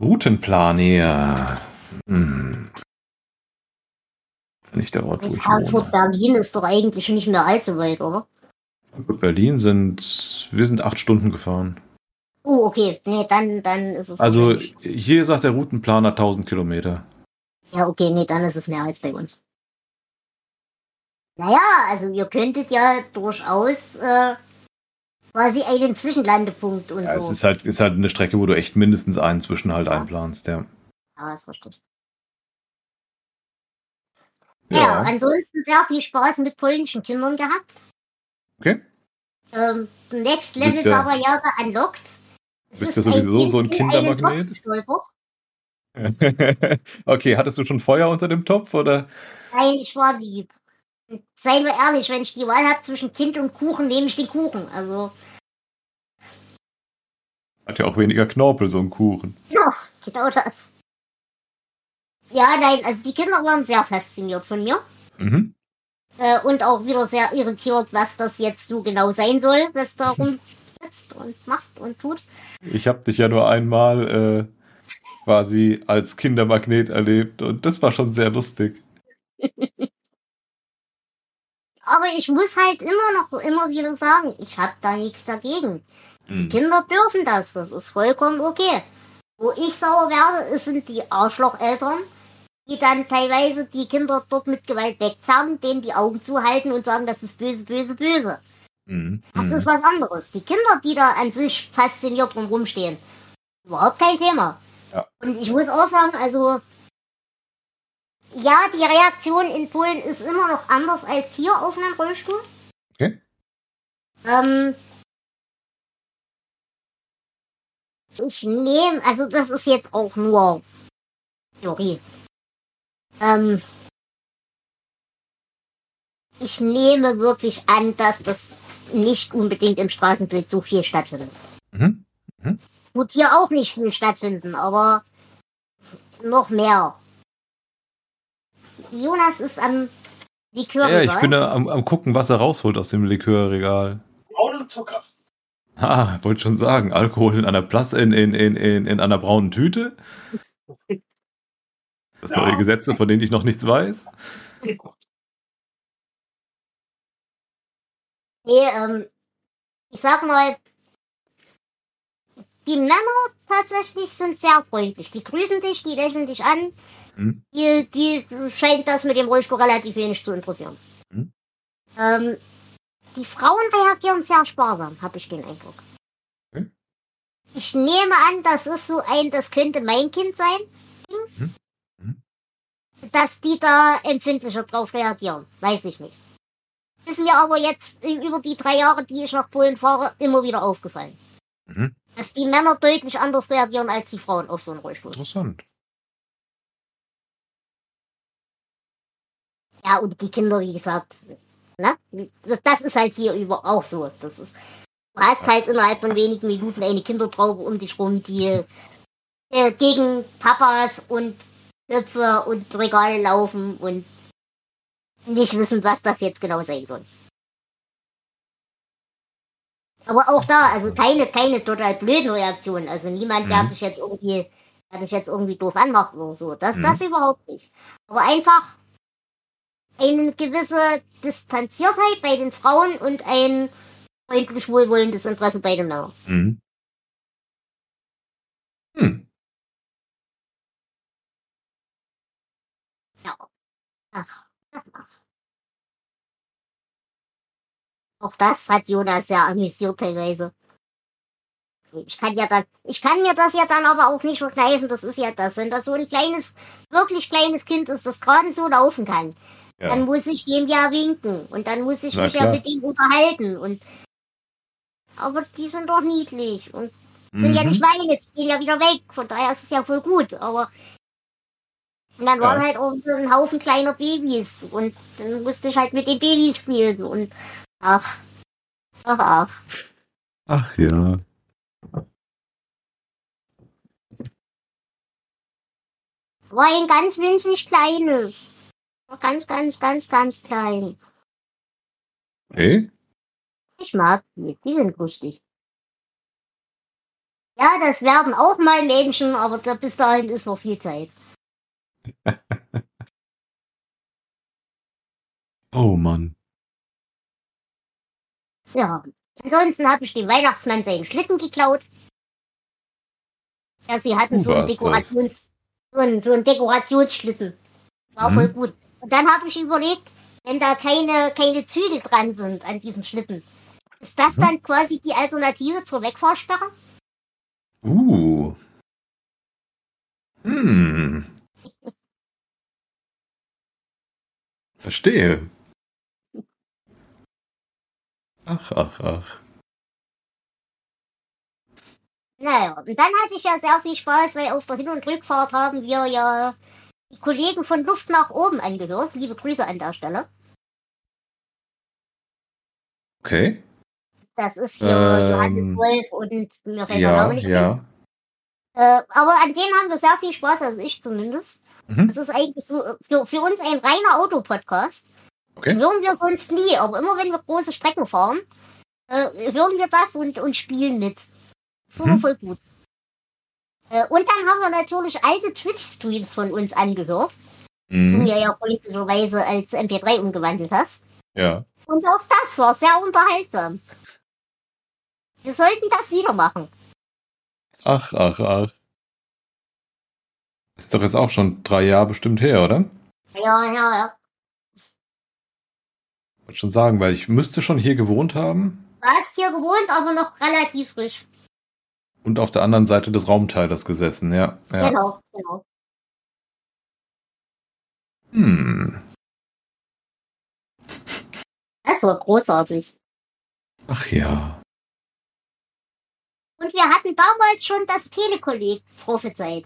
Routenplan her. Hm. Nicht der Ort, wo ich Frankfurt. Berlin ist doch eigentlich nicht mehr allzu weit, oder? Berlin sind. Wir sind acht Stunden gefahren. Oh, okay. Nee, dann, dann ist es. Also hier sagt der Routenplaner 1000 Kilometer. Ja, okay, nee, dann ist es mehr als bei uns. Naja, also ihr könntet ja durchaus äh, quasi einen Zwischenlandepunkt und Ja, es so. ist halt, ist halt eine Strecke, wo du echt mindestens einen Zwischenhalt Ja. einplanst, ja. Ja, ist richtig. Ja. ansonsten sehr viel Spaß mit polnischen Kindern gehabt. Okay. Ähm, Next Level ja- Barriere unlocked. Es bist ist ja sowieso Kind so ein in einen Kindermagnet. Okay, hattest du schon Feuer unter dem Topf oder? Nein, ich war lieb. Seien wir ehrlich, wenn ich die Wahl habe zwischen Kind und Kuchen, nehme ich den Kuchen. Also, Hat ja auch weniger Knorpel, so ein Kuchen. ja, genau das. Ja, nein, also die Kinder waren sehr fasziniert von mir. Mhm. Äh, und auch wieder sehr irritiert, was das jetzt so genau sein soll, was da rumsitzt und macht und tut. Ich habe dich ja nur einmal äh, quasi als Kindermagnet erlebt und das war schon sehr lustig. Aber ich muss halt immer noch immer wieder sagen, ich habe da nichts dagegen. Mhm. Kinder dürfen das, das ist vollkommen okay. Wo ich sauer werde, sind die Arschlocheltern, die dann teilweise die Kinder dort mit Gewalt wegzerren, denen die Augen zuhalten und sagen, das ist böse, böse, böse. Mhm. Das Mhm. ist was anderes. Die Kinder, die da an sich fasziniert drum rumstehen, überhaupt kein Thema. Ja. Und ich muss auch sagen, also ja, die Reaktion in Polen ist immer noch anders als hier auf einem Rollstuhl. Okay. Ähm, ich nehme, also das ist jetzt auch nur Theorie. Ähm, ich nehme wirklich an, dass das nicht unbedingt im Straßenbild so viel stattfindet. Mhm. Wird hier auch nicht viel stattfinden, aber noch mehr. Jonas ist am Likörregal. Ja, ich bin da am, am gucken, was er rausholt aus dem Likörregal. Braunen Zucker. Ah, wollte schon sagen, Alkohol in einer Plas in, in, in, in, in einer braunen Tüte. Das Ja. neue Gesetze, von denen ich noch nichts weiß. Nee, ähm, ich sag mal, die Männer tatsächlich sind sehr freundlich. Die grüßen dich, die lächeln dich an. Hm. Die, die scheint das mit dem Rollstuhl relativ wenig zu interessieren. Hm. Ähm, die Frauen reagieren sehr sparsam, habe ich den Eindruck. Okay. Ich nehme an, das ist so ein, das könnte mein Kind sein. Ding. Hm. Hm. Dass die da empfindlicher drauf reagieren. Weiß ich nicht. Ist mir aber jetzt über die drei Jahre, die ich nach Polen fahre, immer wieder aufgefallen. Mhm. Dass die Männer deutlich anders reagieren als die Frauen auf so einen Rollstuhl. Interessant. Ja, und die Kinder, wie gesagt, ne? Das, ist halt hier über auch so. Das ist, du hast halt innerhalb von wenigen Minuten eine Kindertraube um dich rum, die äh, gegen Papas und Knöpfe und Regale laufen und nicht wissen, was das jetzt genau sein soll. Aber auch da, also keine, keine total blöden Reaktionen. Also niemand, der Mhm. dich jetzt irgendwie, der dich jetzt irgendwie doof anmacht oder so. Das, Mhm. das überhaupt nicht. Aber einfach eine gewisse Distanziertheit bei den Frauen und ein freundlich wohlwollendes Interesse bei den Männern. Mhm. Hm. Ja. Ach. Auch das hat Jonas sehr amüsiert teilweise. Ich kann ja dann, ich kann mir das ja dann aber auch nicht verkneifen, das ist ja das. Wenn das so ein kleines, wirklich kleines Kind ist, das gerade so laufen kann, dann Ja. muss ich dem ja winken und dann muss ich Na mich ja klar. mit ihm unterhalten und aber die sind doch niedlich und sind ja Mhm. nicht meine, die gehen ja wieder weg, von daher ist es ja voll gut, aber und dann Ja. waren halt auch so ein Haufen kleiner Babys und dann musste ich halt mit den Babys spielen und ach, ach, ach. Ach ja. War ein ganz winzig kleines. War ganz, ganz, ganz, ganz klein. Okay. Ich mag die, die sind lustig. Ja, das werden auch mal Menschen, aber da, bis dahin ist noch viel Zeit. Oh Mann. Ja. Ansonsten habe ich dem Weihnachtsmann seinen Schlitten geklaut. Ja, sie hatten so einen, Dekorations, so, einen, so einen Dekorationsschlitten. War Mhm. voll gut. Und dann habe ich überlegt, wenn da keine, keine Zügel dran sind an diesem Schlitten, ist das Mhm. dann quasi die Alternative zur Wegfahrsperre? Uh. Hm. Verstehe. Ach, ach, ach. Naja, und dann hatte ich ja sehr viel Spaß, weil auf der Hin- und Rückfahrt haben wir ja die Kollegen von Luft nach oben angehört. Liebe Grüße an der Stelle. Okay. Das ist hier Ähm, Johannes Wolf und mir fällt der Ja, Name nicht ja. Äh, aber an denen haben wir sehr viel Spaß, also ich zumindest. Mhm. Das ist eigentlich so äh, für, für uns ein reiner Autopodcast. Okay. Hören wir sonst nie, aber immer wenn wir große Strecken fahren, äh, hören wir das und, und spielen mit. Das ist Mhm. immer voll gut. Äh, und dann haben wir natürlich alte Twitch-Streams von uns angehört, die du Mhm. ja freundlicherweise als MP3 umgewandelt hast. Ja. Und auch das war sehr unterhaltsam. Wir sollten das wieder machen. Ach, ach, ach. Ist doch jetzt auch schon drei Jahre bestimmt her, oder? Ja, ja, ja. Wollte schon sagen, weil ich müsste schon hier gewohnt haben Du hast hier gewohnt, aber noch relativ frisch. und auf der anderen Seite des Raumteilers gesessen, ja. ja. Genau, genau. Hm. Das war großartig. Ach ja. Und wir hatten damals schon das Telekolleg prophezeit.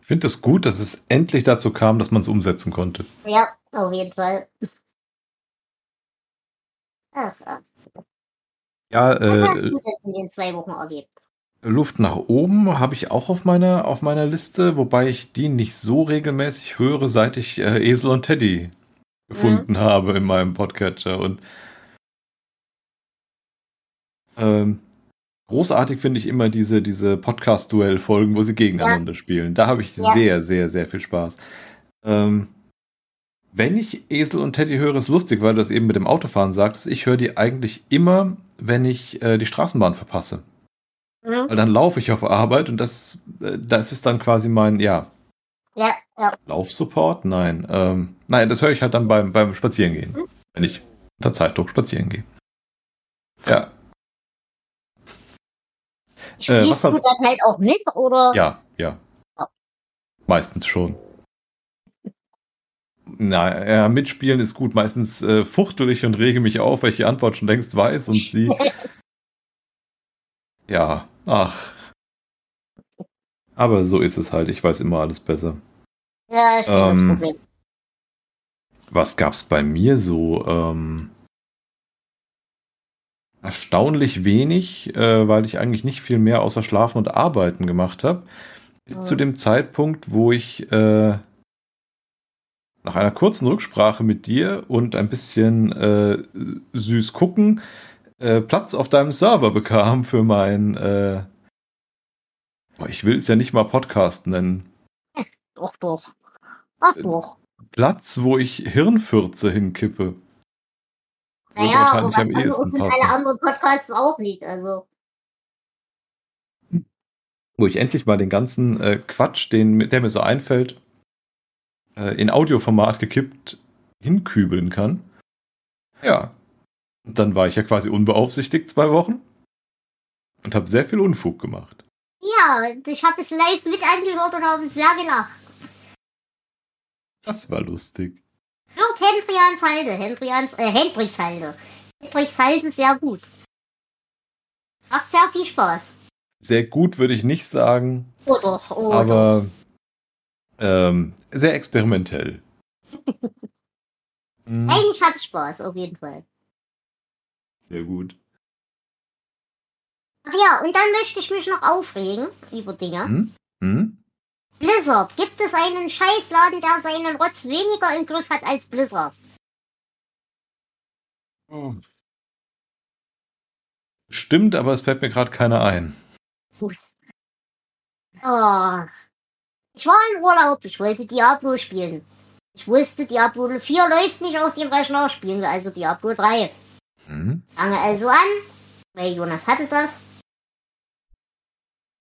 Ich finde es gut, dass es endlich dazu kam, dass man es umsetzen konnte. Ja, auf jeden Fall. Ach, ach. Ja, Was hast äh, du denn in den zwei Wochen erlebt? Luft nach oben habe ich auch auf meiner, auf meiner Liste, wobei ich die nicht so regelmäßig höre, seit ich äh, Esel und Teddy gefunden habe in meinem Podcatcher. Und Ähm, großartig finde ich immer diese, diese Podcast-Duell-Folgen, wo sie gegeneinander spielen. Da habe ich Ja. sehr, sehr, sehr viel Spaß. Ähm, wenn ich Esel und Teddy höre, ist lustig, weil du das eben mit dem Autofahren sagtest. Ich höre die eigentlich immer, wenn ich äh, die Straßenbahn verpasse. Mhm. Weil dann laufe ich auf Arbeit und das, äh, das ist dann quasi mein, ja, Ja, ja. Laufsupport? Nein. Ähm, nein, das höre ich halt dann beim, beim Spazierengehen. Mhm. Wenn ich unter Zeitdruck spazieren gehe. Ja, Spielst was du dann halt auch mit, oder? ja, ja. Meistens schon. Na, ja, mitspielen ist gut. Meistens äh, fuchtel ich und rege mich auf, weil ich die Antwort schon längst weiß und sie. ja, ach. Aber so ist es halt. Ich weiß immer alles besser. Ja, ich kenne Ähm, das Problem. Was gab's bei mir so? Ähm, erstaunlich wenig, äh, weil ich eigentlich nicht viel mehr außer Schlafen und Arbeiten gemacht habe. Bis Mhm. zu dem Zeitpunkt, wo ich äh, nach einer kurzen Rücksprache mit dir und ein bisschen äh, süß gucken äh, Platz auf deinem Server bekam für mein. Äh, boah, ich will es ja nicht mal Podcast nennen. Doch, doch. Ach doch. Platz, wo ich Hirnfürze hinkippe. Naja, aber was anderes sind alle anderen Podcasts auch nicht. Also, wo ich endlich mal den ganzen äh, Quatsch, den, der mir so einfällt, äh, in Audioformat gekippt hinkübeln kann. Ja. Und dann war ich ja quasi unbeaufsichtigt zwei Wochen und habe sehr viel Unfug gemacht. ja, ich habe es live mit angehört und habe sehr gelacht. Das war lustig. Hört Hendrians Halde. Hendrians, äh, Hendricks Halde. Hendricks Halde ist sehr gut. Macht sehr viel Spaß. Sehr gut würde ich nicht sagen, Oder, oder. aber ähm, sehr experimentell. Hm, Eigentlich hatte ich Spaß, auf jeden Fall. sehr gut. Ach ja, und dann möchte ich mich noch aufregen über Dinge. Hm? Hm? Blizzard. Gibt es einen Scheißladen, der seinen Rotz weniger im Griff hat als Blizzard? Stimmt, aber es fällt mir gerade keiner ein. Gut. Ach. Ich war im Urlaub, ich wollte Diablo spielen. Ich wusste, Diablo 4 läuft nicht auf dem Rechner, spielen wir also Diablo 3. Hm? Fange also an, weil Jonas hatte das.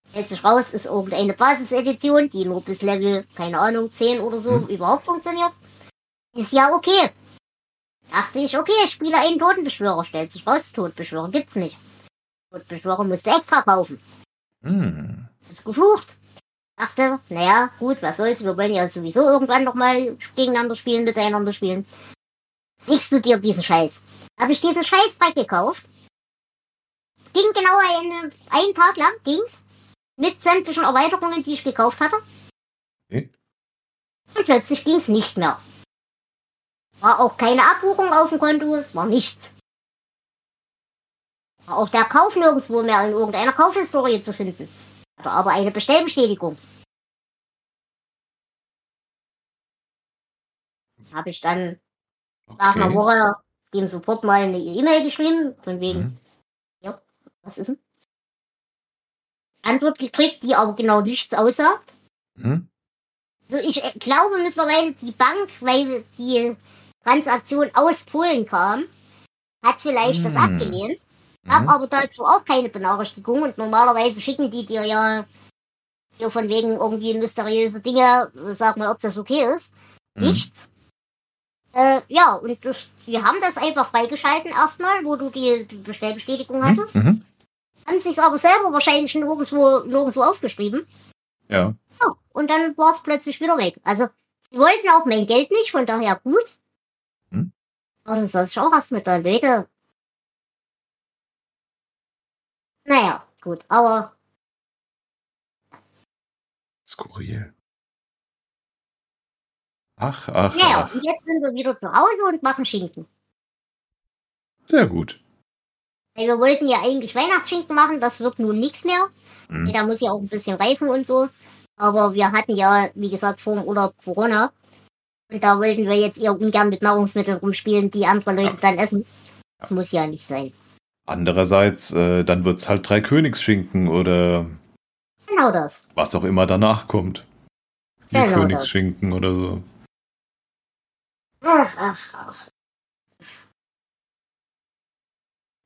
Stellt sich raus, ist irgendeine Basisedition, die nur bis Level, keine Ahnung, 10 oder so Hm. überhaupt funktioniert. Ist ja okay. Dachte ich, okay, ich spiele einen Totenbeschwörer. Stellt sich raus, Totenbeschwörer gibt's nicht. Totenbeschwörer musste extra kaufen. Hm. ist geflucht. Dachte, naja, gut, was soll's, wir wollen ja sowieso irgendwann nochmal gegeneinander spielen, miteinander spielen. Ich studiere diesen Scheiß. Habe ich diesen Scheißdreck gekauft. Es ging genau einen, einen Tag lang, ging's. Mit sämtlichen Erweiterungen, die ich gekauft hatte. Okay. Und plötzlich ging's nicht mehr. War auch keine Abbuchung auf dem Konto, es war nichts. War auch der Kauf nirgendwo mehr in irgendeiner Kaufhistorie zu finden. Aber eine Bestellbestätigung. Habe ich dann nach einer Okay. Woche dem Support mal eine E-Mail geschrieben, von wegen, Mhm. was ist denn? Antwort gekriegt, die aber genau nichts aussagt. Mhm. Also ich äh, glaube mittlerweile, die Bank, weil die Transaktion aus Polen kam, hat vielleicht das Hm. Abgelehnt. Hab Mhm. aber dazu auch keine Benachrichtigung und normalerweise schicken die dir ja hier von wegen irgendwie mysteriöse Dinge, sag mal, ob das okay ist. Mhm. Nichts. Äh, ja, und das, die haben das einfach freigeschalten erstmal, wo du die, die Bestellbestätigung hattest. Mhm. Haben sich aber selber wahrscheinlich nirgendwo, nirgendwo aufgeschrieben. Ja. Ja, und dann war es plötzlich wieder weg. Also, sie wollten auch mein Geld nicht, von daher gut. Hm. Aber das soll ich auch erst mit der Leute. Naja, gut, aber Skurril. Ach, ach, naja, ach. und jetzt sind wir wieder zu Hause und machen Schinken. Sehr gut. Wir wollten ja eigentlich Weihnachtsschinken machen, das wird nun nichts mehr. Mhm. Da muss ja auch ein bisschen reifen und so. Aber wir hatten ja, wie gesagt, vor dem Urlaub Corona. Und da wollten wir jetzt eher ungern mit Nahrungsmitteln rumspielen, die andere Leute Ja. dann essen. Das muss ja nicht sein. Andererseits, äh, dann wird's halt drei Königsschinken oder Genau das. was auch immer danach kommt. Vier Genau das. Königsschinken oder so. Ach, ach, ach.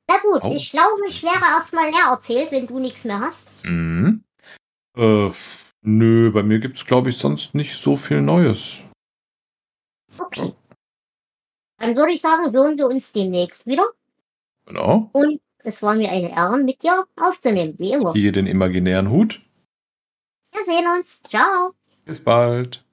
Na gut, Oh. ich glaube, ich wäre erstmal leer erzählt, wenn du nichts mehr hast. Mhm. Äh, nö, bei mir gibt's glaube ich sonst nicht so viel Neues. Okay. Dann würde ich sagen, hören wir uns demnächst wieder. Genau. Und es war mir eine Ehre, mit dir aufzunehmen, wie immer. Ziehe den imaginären Hut. Wir sehen uns. Ciao. Bis bald.